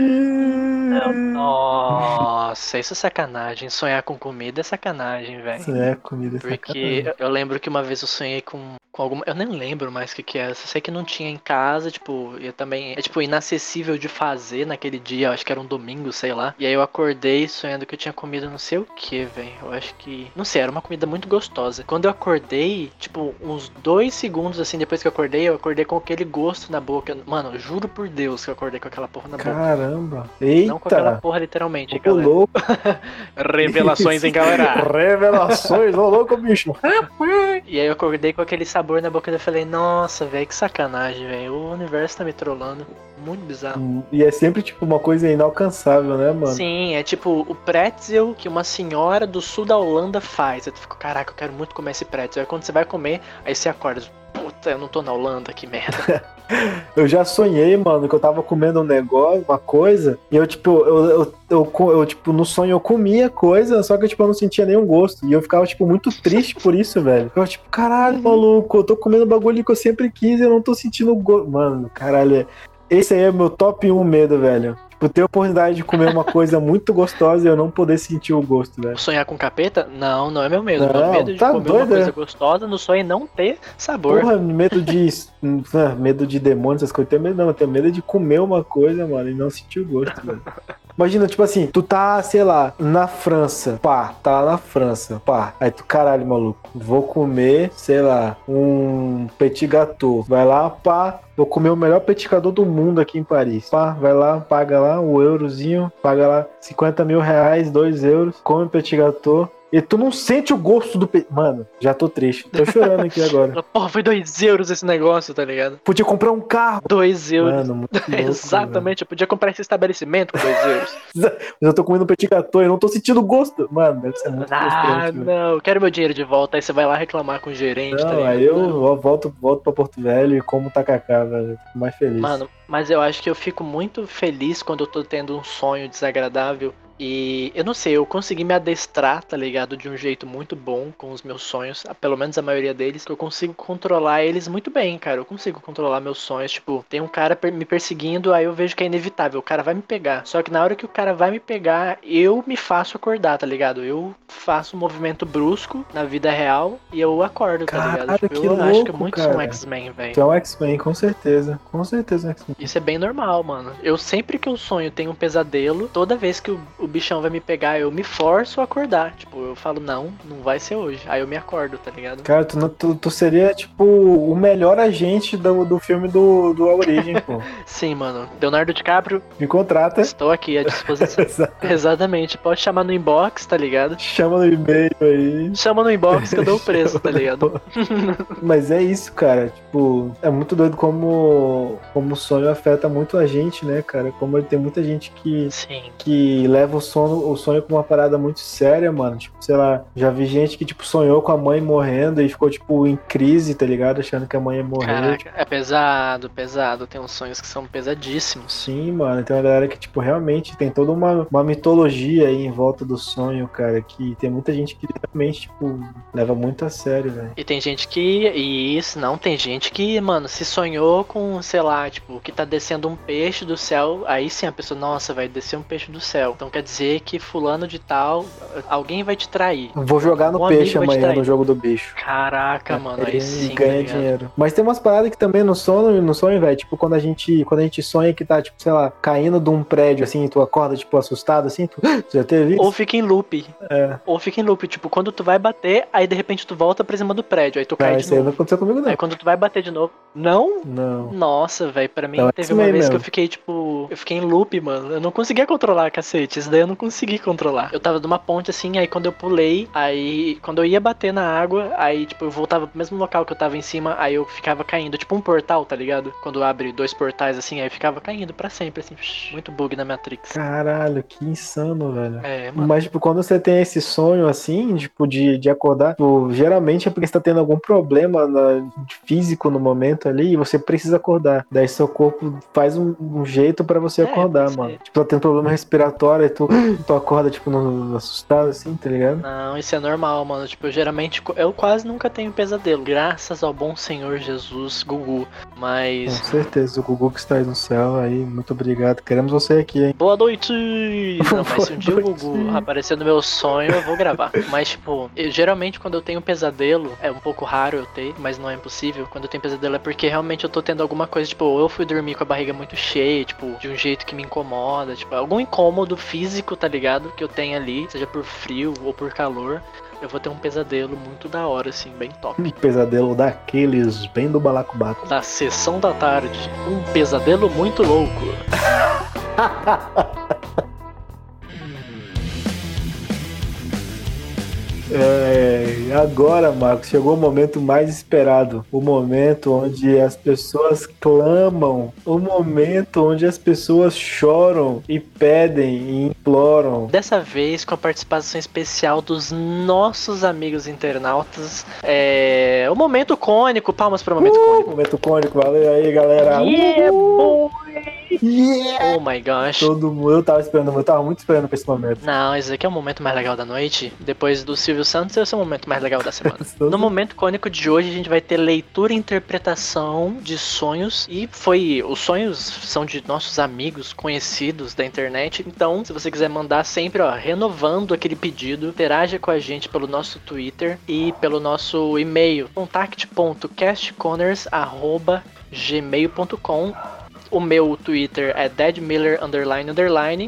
Nossa, isso é sacanagem. Sonhar com comida é sacanagem, velho. É comida. é Porque sacanagem. eu lembro que uma vez eu sonhei com, com alguma. Eu nem lembro mais o que, que era. Só sei que não tinha em casa, tipo, eu também. É tipo inacessível de fazer naquele dia. Eu acho que era um domingo, sei lá. E aí eu acordei sonhando que eu tinha comido não sei o que, velho. Eu acho que. Não sei, era uma comida muito gostosa. Quando eu acordei, tipo, uns dois segundos assim depois que eu acordei, eu acordei com aquele gosto na boca. Mano, juro por Deus que eu acordei com aquela porra na boca. Caramba. Não com aquela Eita. porra literalmente, Ô, louco. Revelações em galera. Revelações, ô louco, bicho. E aí eu acordei com aquele sabor na boca e eu falei, nossa, velho, que sacanagem, velho. O universo tá me trollando. Muito bizarro. E é sempre, tipo, uma coisa inalcançável, né, mano? Sim, é tipo o pretzel que uma senhora do sul da Holanda faz. Aí tu fica, caraca, eu quero muito comer esse pretzel. Aí quando você vai comer, aí você acorda. Puta, eu não tô na Holanda, que merda. Eu já sonhei, mano, que eu tava comendo um negócio, uma coisa, e eu, tipo, eu, eu, eu, eu, tipo, no sonho eu comia coisa, só que, tipo, eu não sentia nenhum gosto. E eu ficava, tipo, muito triste por isso, velho. Eu, tipo, caralho, maluco, eu tô comendo bagulho que eu sempre quis e eu não tô sentindo gosto. Mano, caralho, esse aí é meu top 1 medo, velho. Tipo, ter a oportunidade de comer uma coisa muito gostosa e eu não poder sentir o gosto, velho. Sonhar com capeta? Não, não é meu medo. Não, meu medo de tá comer uma coisa é? gostosa no sonho é não ter sabor. Porra, medo de. ah, medo de demônios, essas coisas. Eu tenho medo, não. Eu tenho medo de comer uma coisa, mano, e não sentir o gosto, velho. Imagina, tipo assim, tu tá, sei lá, na França, pá, tá lá na França, pá. Aí tu, caralho, maluco, vou comer, sei lá, um petit gâteau. Vai lá, pá, vou comer o melhor gâteau do mundo aqui em Paris. Pá, vai lá, paga lá o eurozinho, paga lá 50 mil reais, 2 euros, come o gâteau. E tu não sente o gosto do petit... Mano, já tô triste. Tô chorando aqui agora. Porra, foi dois euros esse negócio, tá ligado? Podia comprar um carro. Dois euros. Mano, louco, Exatamente, eu podia comprar esse estabelecimento com dois euros. velho. Mas eu tô comendo petit gâteau e não tô sentindo gosto. Mano, deve ser muito Ah, não, eu quero meu dinheiro de volta. Aí você vai lá reclamar com o gerente, tá Não, ligado? aí eu volto, volto pra Porto Velho e como tacacá, velho. Fico mais feliz. Mano, mas eu acho que eu fico muito feliz quando eu tô tendo um sonho desagradável. E eu não sei, eu consegui me adestrar, tá ligado? De um jeito muito bom com os meus sonhos, pelo menos a maioria deles, que eu consigo controlar eles muito bem, cara. Eu consigo controlar meus sonhos. Tipo, tem um cara me perseguindo, aí eu vejo que é inevitável, o cara vai me pegar. Só que na hora que o cara vai me pegar, eu me faço acordar, tá ligado? Eu faço um movimento brusco na vida real e eu acordo, tá ligado? Tipo, que eu acho que é louco, muito cara. X-Men, velho. Tu é um X-Men, com certeza. Com certeza um X-Men. Isso é bem normal, mano. Eu sempre que eu sonho tenho um pesadelo, toda vez que o, o bichão vai me pegar, eu me forço a acordar. Tipo, eu falo, não, não vai ser hoje. Aí eu me acordo, tá ligado? Cara, tu, não- tu, tu seria, tipo, o melhor agente do, do filme do, do Origem, pô. Sim, mano. Leonardo DiCaprio, Me contrata. estou aqui à disposição. Exatamente. Pode chamar no inbox, tá ligado? Chama no e-mail aí. Chama no inbox que eu dou o preço, tá ligado? Mas é isso, cara. Tipo, é muito doido como, como o sonho afeta muito a gente, né, cara? Como tem muita gente que, Sim. que leva o sono, o sonho como uma parada muito séria, mano. Tipo, sei lá, já vi gente que, tipo, sonhou com a mãe morrendo e ficou, tipo, em crise, tá ligado? Achando que a mãe ia morrer. Caraca, é pesado, pesado. Tem uns sonhos que são pesadíssimos. Sim, mano. Tem uma galera que, tipo, realmente tem toda uma, uma mitologia aí em volta do sonho, cara. Que tem muita gente que realmente, tipo, leva muito a sério, velho. E tem gente que. E isso, não, tem gente que, mano, se sonhou com, sei lá, tipo, que tá descendo um peixe do céu. Aí sim a pessoa, nossa, vai descer um peixe do céu. Então quer dizer que fulano de tal, alguém vai te trair. Vou jogar no Um peixe amanhã no jogo do bicho. Caraca, mano, aí sim. tá ganha ligado? dinheiro. Mas tem umas paradas que também no sonho, no sonho, velho, tipo, quando a gente, quando a gente sonha que tá, tipo, sei lá, caindo de um prédio assim, tu acorda, tipo, assustado assim, tu já teve isso? Ou fica em loop. É. Ou fica em loop. Tipo, quando tu vai bater, aí de repente tu volta pra cima do prédio. Aí tu cai Não, de isso aí não novo. aconteceu comigo, não. Aí quando tu vai bater de novo. Não? Não. Nossa, velho, pra mim Não, é teve uma mesmo vez que mesmo. eu fiquei, tipo, eu fiquei em loop, mano. Eu não conseguia controlar, cacete. Isso daí eu não consegui controlar. Eu tava numa ponte assim, aí quando eu pulei, aí quando eu ia bater na água, aí tipo, eu voltava pro mesmo local que eu tava em cima, aí eu ficava caindo, tipo um portal, tá ligado? Quando abre dois portais assim, aí ficava caindo para sempre, assim, muito bug na Matrix. Caralho, que insano, velho. É, mano. Mas, tipo, quando você tem esse sonho assim, tipo, de, de acordar, tipo, geralmente é porque você tá tendo algum problema na- físico no momento ali e você precisa acordar. Daí seu corpo faz um, um jeito pra você É, acordar, ser. mano. Tipo, tá tendo problema respiratório e tu, tu acorda, tipo, no, assustado assim, tá ligado? Não, isso é normal, mano. Tipo, eu geralmente eu quase nunca tenho pesadelo. Graças ao bom Senhor Jesus, Gugu. Com Mas. certeza, o Gugu que está aí no céu aí, muito obrigado. Queremos você aqui, hein? Boa noite! Não, mas se um dia o Gugu aparecer no meu sonho, eu vou gravar. Mas, tipo, eu- geralmente quando eu tenho pesadelo, é um pouco raro eu ter, mas não é impossível. Quando eu tenho pesadelo é porque realmente eu tô tendo alguma coisa, tipo, eu fui dormir com a barriga muito cheia, tipo, de um jeito que me incomoda, tipo, algum incômodo físico, tá ligado? Que eu tenho ali, seja por frio ou por calor. Eu vou ter um pesadelo muito da hora, assim, bem top. Um pesadelo daqueles, bem do balacobaco. Da sessão da tarde, um pesadelo muito louco. É, agora, Marcos, chegou o momento mais esperado. O momento onde as pessoas clamam. O momento onde as pessoas choram e pedem e imploram. Dessa vez com a participação especial dos nossos amigos internautas. É. O momento cônico, palmas para o momento cônico. Momento cônico, valeu aí, galera. Yeah, Uh, boy! Yeah! Oh my gosh. Todo mundo, eu tava esperando, eu tava muito esperando pra esse momento. Não, esse aqui é o momento mais legal da noite. Depois do Silvio Santos, esse é o momento mais legal da semana. No momento cônico de hoje, a gente vai ter leitura e interpretação de sonhos. E foi. Os sonhos são de nossos amigos conhecidos da internet. Então, se você quiser mandar sempre, ó, renovando aquele pedido, interaja com a gente pelo nosso Twitter e pelo nosso e-mail contact.castcorners.gmail.com O meu Twitter é deadmiller.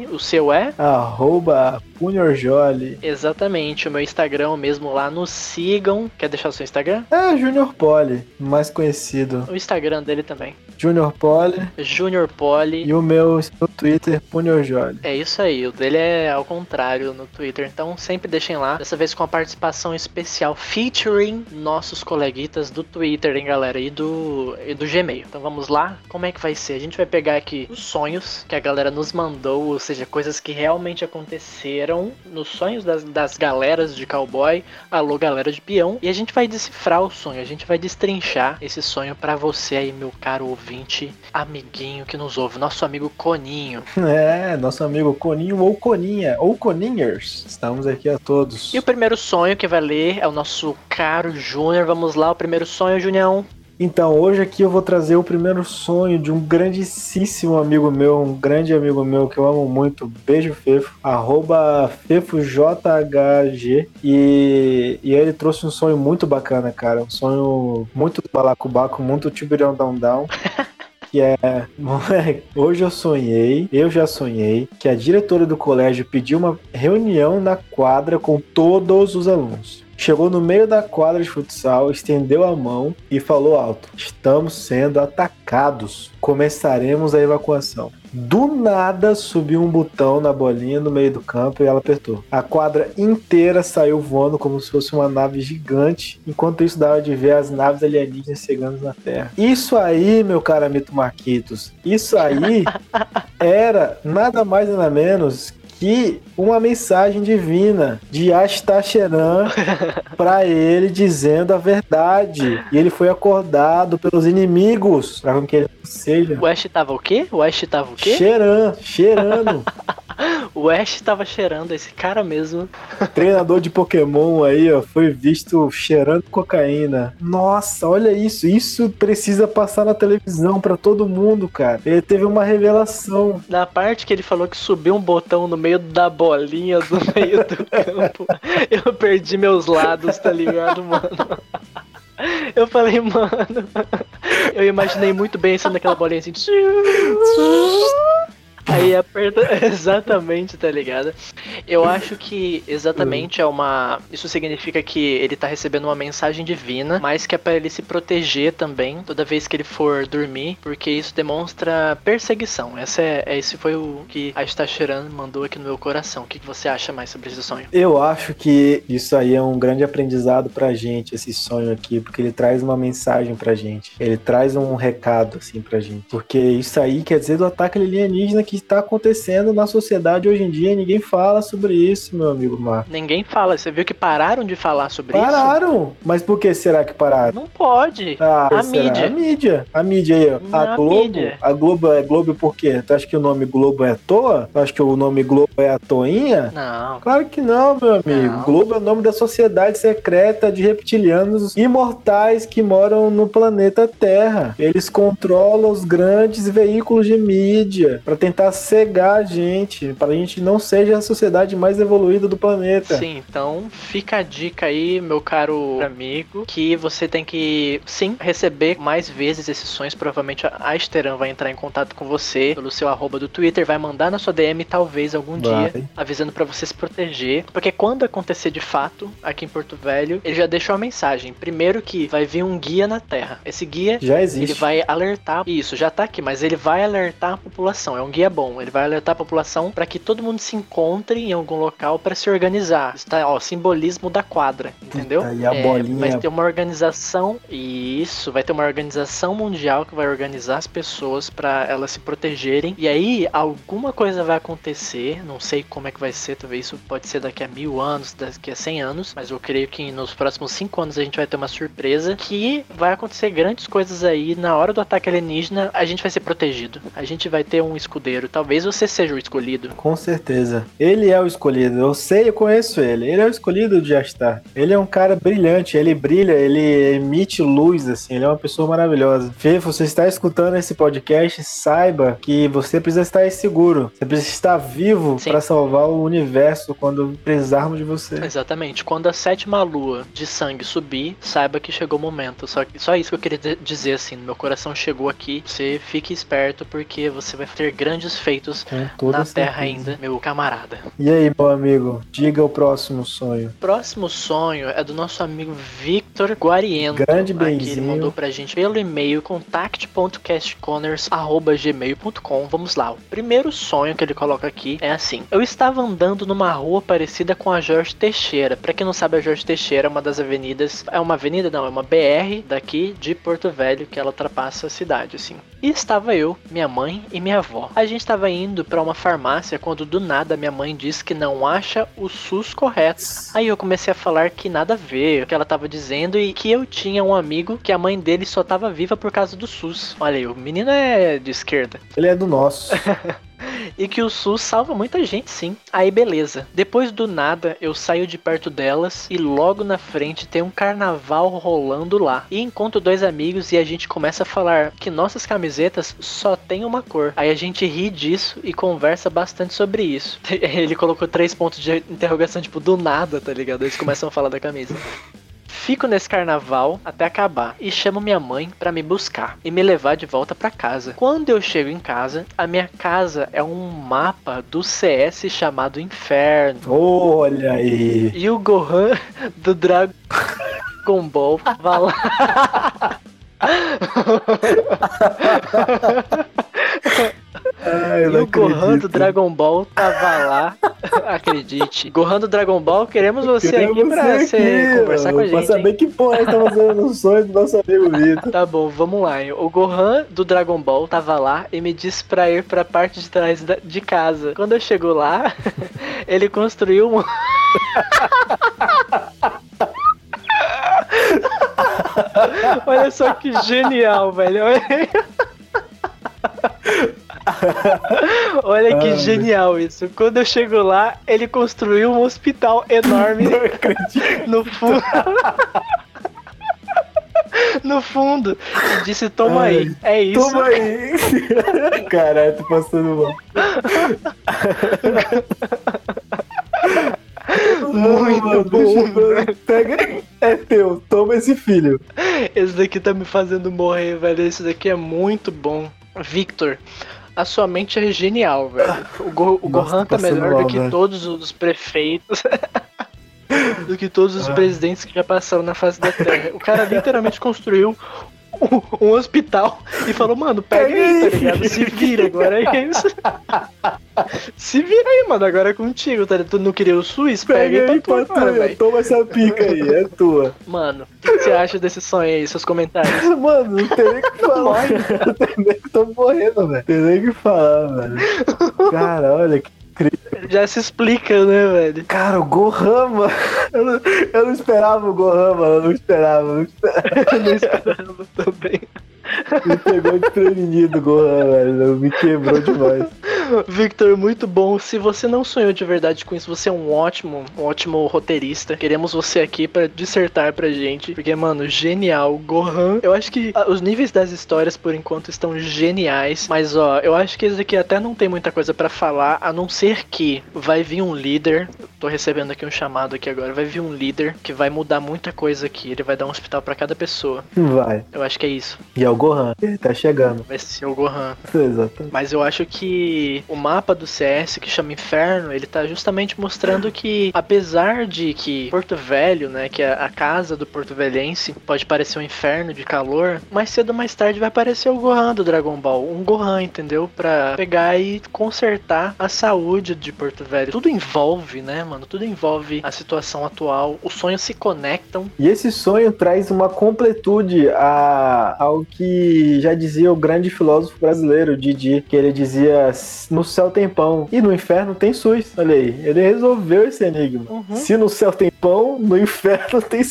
O seu é? Arroba Punhorjoli. Exatamente, o meu Instagram mesmo lá, nos sigam. Quer deixar o seu Instagram? É, Junior Poli, mais conhecido. O Instagram dele também. Junior Poli. Junior Poli. E o meu no Twitter, Punhorjoli. É isso aí, o dele é ao contrário no Twitter, então sempre deixem lá. Dessa vez com a participação especial, featuring nossos coleguitas do Twitter, hein, galera, e do, e do Gmail. Então vamos lá, como é que vai ser? A gente vai pegar aqui os sonhos que a galera nos mandou, ou seja, coisas que realmente aconteceram nos sonhos das, das galeras de cowboy, alô galera de peão, e a gente vai decifrar o sonho, a gente vai destrinchar esse sonho pra você aí, meu caro ouvinte, amiguinho que nos ouve, nosso amigo Coninho. É, nosso amigo Coninho ou Coninha, ou Coninhers. Estamos aqui a todos. E o primeiro sonho que vai ler é o nosso caro Júnior. Vamos lá, o primeiro sonho, Junião. Então, hoje aqui eu vou trazer o primeiro sonho de um grandíssimo amigo meu, um grande amigo meu que eu amo muito, beijo Fefo, arroba FefoJHG, e, e ele trouxe um sonho muito bacana, cara, um sonho muito do balacobaco, muito tibirão down down. Que é, moleque, hoje eu sonhei, eu já sonhei, que a diretora do colégio pediu uma reunião na quadra com todos os alunos. Chegou no meio da quadra de futsal, estendeu a mão e falou alto: Estamos sendo atacados. Começaremos a evacuação. Do nada subiu um botão na bolinha no meio do campo e ela apertou. A quadra inteira saiu voando como se fosse uma nave gigante, enquanto isso dava de ver as naves alienígenas chegando na Terra. Isso aí, meu caro Amito Marquitos, isso aí era nada mais nada menos que uma mensagem divina de Astacheran para ele dizendo a verdade. E ele foi acordado pelos inimigos para que ele seja O Ash tava o quê? O Ash tava o quê? Cheran, cheirando. O Ash tava cheirando esse cara mesmo. Treinador de Pokémon aí, ó, foi visto cheirando cocaína. Nossa, olha isso. Isso precisa passar na televisão pra todo mundo, cara. Ele teve uma revelação. Na parte que ele falou que subiu um botão no meio da bolinha do meio do campo, eu perdi meus lados, tá ligado, mano? Eu falei, mano. Eu imaginei muito bem sendo aquela bolinha assim. Aí aperta. Exatamente, tá ligado? Eu acho que exatamente é uma. Isso significa que ele tá recebendo uma mensagem divina, mas que é pra ele se proteger também toda vez que ele for dormir, porque isso demonstra perseguição. Essa é, esse foi o que a Stacheran mandou aqui no meu coração. O que, que você acha mais sobre esse sonho? Eu acho que isso aí é um grande aprendizado pra gente, esse sonho aqui, porque ele traz uma mensagem pra gente. Ele traz um recado, assim, pra gente. Porque isso aí quer dizer do ataque alienígena que está acontecendo na sociedade hoje em dia ninguém fala sobre isso, meu amigo Marco. Ninguém fala. Você viu que pararam de falar sobre pararam. isso? Pararam! Mas por que será que pararam? Não pode. Ah, a será? mídia. A mídia. A mídia aí, ó. A a Globo. mídia. A Globo é Globo por quê? Tu acha que o nome Globo é à toa? Tu acha que o nome Globo é à toinha? Não. Claro que não, meu amigo. Não. Globo é o nome da sociedade secreta de reptilianos imortais que moram no planeta Terra. Eles controlam os grandes veículos de mídia para tentar cegar a gente, para a gente não seja a sociedade mais evoluída do planeta. Sim, então fica a dica aí, meu caro amigo, que você tem que sim receber mais vezes esses sonhos. Provavelmente a Esteran vai entrar em contato com você pelo seu arroba do Twitter, vai mandar na sua DM talvez algum Vai. dia, avisando pra você se proteger. Porque quando acontecer de fato aqui em Porto Velho, ele já deixou uma mensagem. Primeiro que vai vir um guia na Terra. Esse guia Já ele existe. vai alertar, isso já tá aqui, mas ele vai alertar a população. É um guia bom. Ele vai alertar a população para que todo mundo se encontre em algum local para se organizar. Está, ó, simbolismo da quadra, entendeu? Puta, e a É, bolinha- Vai ter uma organização, isso, vai ter uma organização mundial que vai organizar as pessoas para elas se protegerem. E aí alguma coisa vai acontecer, não sei como é que vai ser, talvez isso pode ser daqui a mil anos, daqui a cem anos, mas eu creio que nos próximos cinco anos a gente vai ter uma surpresa que vai acontecer grandes coisas aí. Na hora do ataque alienígena, a gente vai ser protegido. A gente vai ter um escudeiro. Talvez você seja o escolhido. Com certeza. Ele é o escolhido. Eu sei, eu conheço ele. Ele é o escolhido de Astar. Ele é um cara brilhante. Ele brilha, ele emite luz, assim. Ele é uma pessoa maravilhosa. Fê, você está escutando esse podcast, saiba que você precisa estar seguro. Você precisa estar vivo para salvar o universo quando precisarmos de você. Exatamente. Quando a sétima lua de sangue subir, saiba que chegou o momento. Só, que- só isso que eu queria di- dizer assim. Meu coração chegou aqui. Você fique esperto porque você vai ter grandes feitos na. Terra ainda, meu camarada. E aí, meu amigo? Diga o próximo sonho. Próximo sonho é do nosso amigo Victor Guariento. Grande ele benzinho. mandou pra gente pelo e-mail contact.castcorners.gmail.com. Vamos lá. O primeiro sonho que ele coloca aqui é assim: Eu estava andando numa rua parecida com a Jorge Teixeira. Pra quem não sabe, a Jorge Teixeira é uma das avenidas. É uma avenida, não, é uma BR daqui de Porto Velho que ela ultrapassa a cidade, assim. E estava eu, minha mãe e minha avó. A gente estava indo pra uma farmácia quando do nada minha mãe disse que não acha o SUS correto. Aí eu comecei a falar que nada a ver, o que ela tava dizendo e que eu tinha um amigo que a mãe dele só tava viva por causa do SUS. Olha aí, o menino é de esquerda. Ele é do nosso. E que o SUS salva muita gente, sim. Aí beleza. Depois do nada, eu saio de perto delas e logo na frente tem um carnaval rolando lá. E encontro dois amigos e a gente começa a falar que nossas camisetas só tem uma cor. Aí a gente ri disso e conversa bastante sobre isso. Ele colocou três pontos de interrogação, tipo, do nada, tá ligado? Eles começam a falar da camisa. Fico nesse carnaval até acabar e chamo minha mãe pra me buscar e me levar de volta pra casa. Quando eu chego em casa, a minha casa é um mapa do CS chamado Inferno. Olha aí. E o Gohan do Dragon Ball vai lá. Ai, E o Gohan acredito. do Dragon Ball tava lá. Acredite. Gohan do Dragon Ball, queremos você Queremos aqui pra você aqui, conversar com a Pra gente. hein? saber que porra tá fazendo no sonho do nosso amigo Vitor. Tá bom, vamos lá. hein? O Gohan do Dragon Ball tava lá e me disse pra ir pra parte de trás de casa. Quando eu chego lá, ele construiu um. Olha só que genial, velho. Olha, que Ah, genial isso. Quando eu chego lá, ele construiu um hospital enorme no fundo. no fundo. E disse, toma Ai, aí. É isso. Toma aí. Caralho, tô passando mal. Muito bom. Pega, é teu, toma esse filho. Esse daqui tá me fazendo morrer, velho. Esse daqui é muito bom. Victor, a sua mente é genial, velho. O, Go, o Nossa, Gohan tá passando melhor mal, do que velho. todos os prefeitos. do que todos os Ah. presidentes que já passaram na face da Terra. O cara literalmente construiu um, um hospital e falou, mano, pega aí, tá ligado? Se vira, agora é isso. Se vira aí, mano, agora é contigo, tá ligado? Tu não queria o SUS? Pega, Pega aí aí pra pra tu agora, tu, velho. toma essa pica aí, é tua. Mano, o que você acha desse sonho aí? Seus comentários? Mano, não tem nem o que falar. Não tem nem que tô morrendo, velho. Tem nem o que falar, velho. Cara, olha que. Já se explica, né, velho? Cara, o Gohan, mano. Eu não, eu não esperava o Gohan, mano. Eu não esperava. eu Não esperava. Eu não esperava também. Me pegou desprevenido Gohan, velho. Me quebrou demais. Victor, muito bom. Se você não sonhou de verdade com isso, você é um ótimo, um ótimo roteirista. Queremos você aqui pra dissertar pra gente. Porque, mano, genial. Gohan. Eu acho que ah, os níveis das histórias, por enquanto, estão geniais. Mas, ó, eu acho que esse aqui até não tem muita coisa pra falar, a não ser que vai vir um líder. Tô recebendo aqui um chamado aqui agora. Vai vir um líder que vai mudar muita coisa aqui. Ele vai dar um hospital pra cada pessoa. Vai. Eu acho que é isso. E é o Gohan. Ele tá chegando. Vai ser o Gohan. Exatamente. Mas eu acho que o mapa do CS, que chama Inferno, ele tá justamente mostrando que, apesar de que Porto Velho, né, que é a casa do Porto Velhense, pode parecer um inferno de calor, mais cedo ou mais tarde vai aparecer o Gohan do Dragon Ball. Um Gohan, entendeu? Pra pegar e consertar a saúde de Porto Velho. Tudo envolve, né, mano? Tudo envolve a situação atual. Os sonhos se conectam. E esse sonho traz uma completude a, ao que já dizia o grande filósofo brasileiro, Didi, que ele dizia: no céu tem pão e no inferno tem SUS. Olha aí, ele resolveu esse enigma. Uhum. Se no céu tem pão, no inferno tem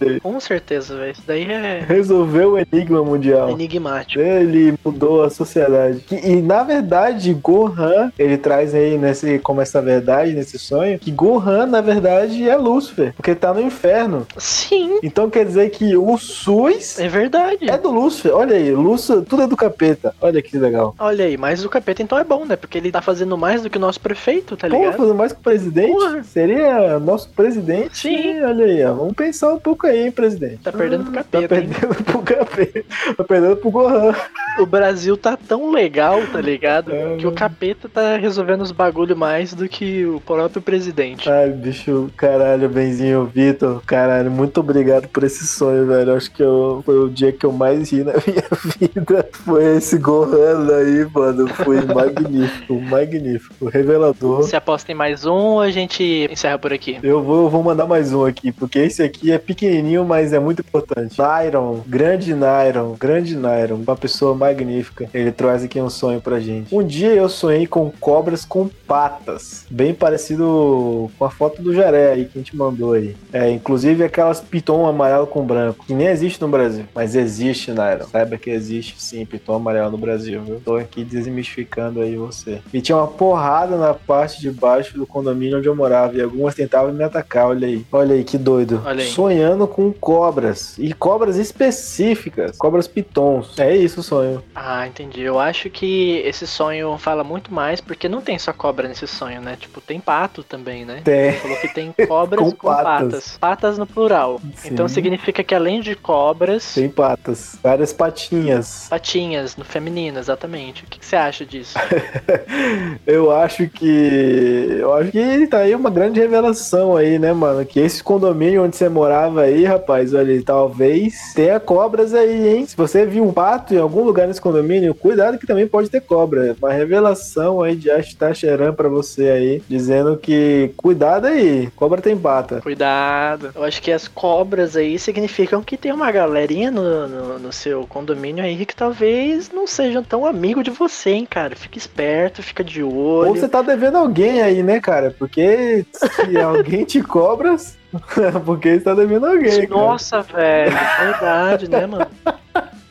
aí, Com certeza, velho. Isso daí é resolveu o enigma mundial. enigmático. Ele mudou a sociedade. E na verdade, Gohan, ele traz aí nesse, como essa verdade, nesse sonho, que Gohan, na verdade, é Lúcifer, porque tá no inferno. Sim, Então quer dizer que o SUS é verdade. é do Lúcifer. Olha aí, Lúcifer, tudo é do capeta. Olha que legal. Olha aí, mas o capeta então é bom, né? Porque ele tá fazendo mais do que o nosso prefeito, tá Pô, ligado? fazer mais que o presidente? Porra. Seria nosso presidente? Sim. Olha aí, ó. Vamos pensar um pouco aí, hein, presidente. Tá perdendo pro Tá capeta. hein? perdendo pro capeta. Tá perdendo pro Gohan. O Brasil tá tão legal, tá ligado? É, que o mano. capeta tá resolvendo os bagulho mais do que o próprio presidente. Ai, bicho, caralho, Benzinho, Vitor, caralho, muito obrigado por esse sonho, velho. Acho que eu- foi o dia que eu mais ri na minha vida. Foi esse Gohan aí, mano. Foi magnífico, magnífico, revelador. Você aposta em mais um a gente encerra por aqui? Eu vou, eu vou mandar mais um aqui, porque esse aqui é pequenininho, mas é muito importante. Nairon, grande Nairon, grande Nairon, uma pessoa magnífica. Ele traz aqui um sonho pra gente. Um dia eu sonhei com cobras com patas, bem parecido com a foto do Jaré aí que a gente mandou aí. É, inclusive aquelas piton amarelo com branco, que nem existe no Brasil, mas existe, Nairon. Saiba que existe sim, piton amarelo no Brasil, viu? Tô aqui desmistificando aí você. E tinha uma porrada na parte de baixo do condomínio onde eu morava, e algumas tentavam me atacar, olha aí. Olha aí, que doido. Aí. Sonhando com cobras, e cobras específicas, cobras pitons. É isso o sonho. Ah, entendi. Eu acho que esse sonho fala muito mais, porque não tem só cobra nesse sonho, né? Tipo, tem pato também, né? Tem. Falou que tem cobras Com com, patas. patas. patas. no plural. Sim. Então significa que além de cobras, Tem patas, várias patinhas. patinhas no feminino, exatamente. O que, que você acha disso? Eu acho que. Eu acho que tá aí uma grande revelação aí, né, mano? Que esse condomínio onde você morava aí, rapaz, olha, talvez tenha cobras aí, hein? Se você viu um pato em algum lugar nesse condomínio, cuidado que também pode ter cobra. Uma revelação aí de Astacheran pra você aí, dizendo que cuidado aí, cobra tem pata. Cuidado. Eu acho que as cobras aí significam que tem uma galerinha no, no, no seu condomínio aí que talvez não sejam tão amigo de você, hein, cara. Fica esperto, fica de olho. Ou você tá devendo alguém aí, né, cara? Porque se alguém te cobra, porque você tá devendo alguém. cara. Nossa, velho. Verdade, né, mano?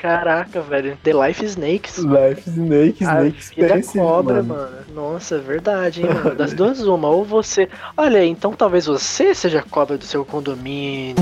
Caraca, velho. The Life Snakes. Life Snake, A Snake Expensive, cobra, mano. mano. Nossa, é verdade, hein, mano. Das duas, uma. Ou você. Olha então talvez você seja a cobra do seu condomínio.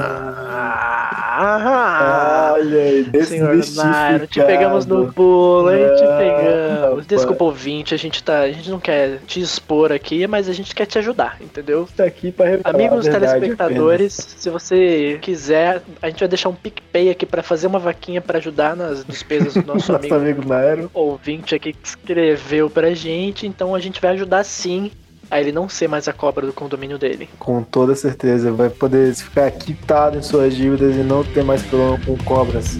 Ah, Ah, Olha aí, Senhor Nairo, te pegamos no pulo, hein? Te pegamos. Desculpa, ouvinte, a gente, tá, a gente não quer te expor aqui, mas a gente quer te ajudar, entendeu? Tá aqui pra Amigos verdade telespectadores, se você quiser, a gente vai deixar um PicPay aqui pra fazer uma vaquinha pra ajudar nas despesas do nosso Nosso amigo amigo ouvinte aqui que escreveu pra gente, então a gente vai ajudar sim a ele não ser mais a cobra do condomínio dele. Com toda certeza, vai poder ficar quitado em suas dívidas e não ter mais problema com cobras.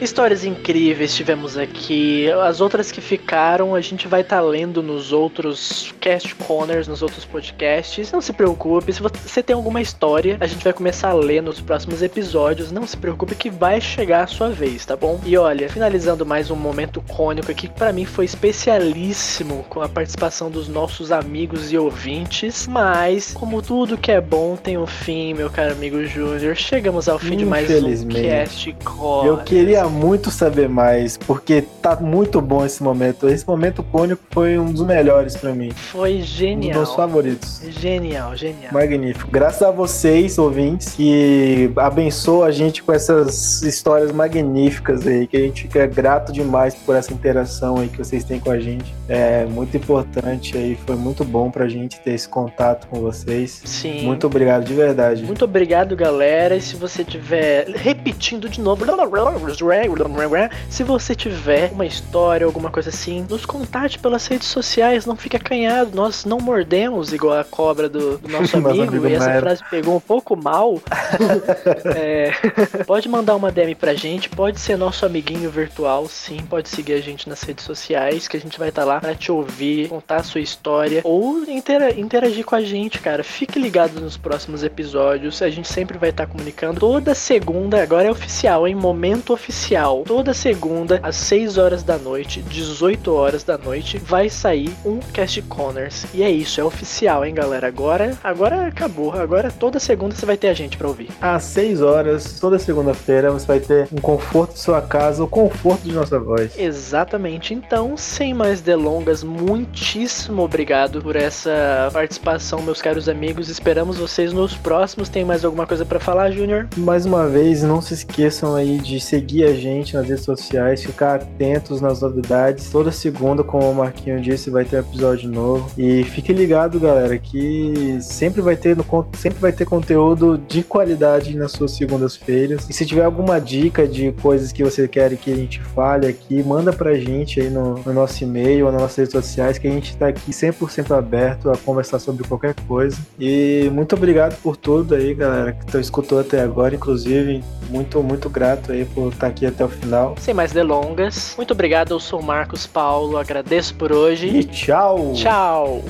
Histórias incríveis tivemos aqui. As outras que ficaram, a gente vai estar lendo nos outros cast corners, nos outros podcasts. Não se preocupe, se você tem alguma história, a gente vai começar a ler nos próximos episódios. Não se preocupe que vai chegar a sua vez, tá bom? E olha, finalizando mais um momento cônico aqui, que pra mim foi especialíssimo com a participação dos nossos amigos e ouvintes. Mas, como tudo que é bom tem um fim, meu caro amigo Júnior, chegamos ao fim de mais um cast corner. Eu queria muito saber mais, porque tá muito bom esse momento. Esse momento cônico foi um dos melhores pra mim. Foi Um dos genial. meus favoritos. Genial, genial. Magnífico. Graças a vocês, ouvintes, que abençoam a gente com essas histórias magníficas aí, que a gente fica grato demais por essa interação aí que vocês têm com a gente. É muito importante aí, foi muito bom pra gente ter esse contato com vocês. Sim. Muito obrigado, de verdade. Muito obrigado, galera. E se você tiver. Repetindo de novo. Se você tiver uma história, alguma coisa assim, nos contate pelas redes sociais. Não fique acanhado. Nós não mordemos igual a cobra do, do nosso amigo. amigo e essa frase pegou um pouco mal. É, pode mandar uma DM pra gente. Pode ser nosso amiguinho virtual. Sim, pode seguir a gente nas redes sociais. Que a gente vai estar lá pra te ouvir, contar a sua história. Ou intera- interagir com a gente, cara. Fique ligado nos próximos episódios. A gente sempre vai estar comunicando. Toda segunda, agora é oficial, hein? Momento oficial. Toda segunda, às 6 horas da noite, 18 horas da noite, vai sair um Cast Corners. E é isso, é oficial, hein, galera? Agora, agora acabou. Agora toda segunda você vai ter a gente pra ouvir. Às 6 horas, toda segunda-feira, você vai ter um conforto de sua casa, o conforto de nossa voz. Exatamente. Então, sem mais delongas, muitíssimo obrigado por essa participação, meus caros amigos. Esperamos vocês nos próximos. Tem mais alguma coisa pra falar, Júnior? Mais uma vez, não se esqueçam aí de seguir a gente nas redes sociais, ficar atentos nas novidades. Toda segunda, como o Marquinho disse, vai ter um episódio novo. E fique ligado, galera, que sempre vai ter, no sempre vai ter conteúdo de qualidade nas suas segundas-feiras. E se tiver alguma dica de coisas que você quer que a gente fale aqui, manda pra gente aí no, no nosso e-mail ou nas nossas redes sociais, que a gente tá aqui 100% aberto a conversar sobre qualquer coisa. E muito obrigado por tudo aí, galera, que tá- escutou até agora, inclusive. Muito, muito grato aí por estar aqui até o final. Sem mais delongas, muito obrigado. Eu sou o Marcos Paulo. Agradeço por hoje. E tchau! Tchau!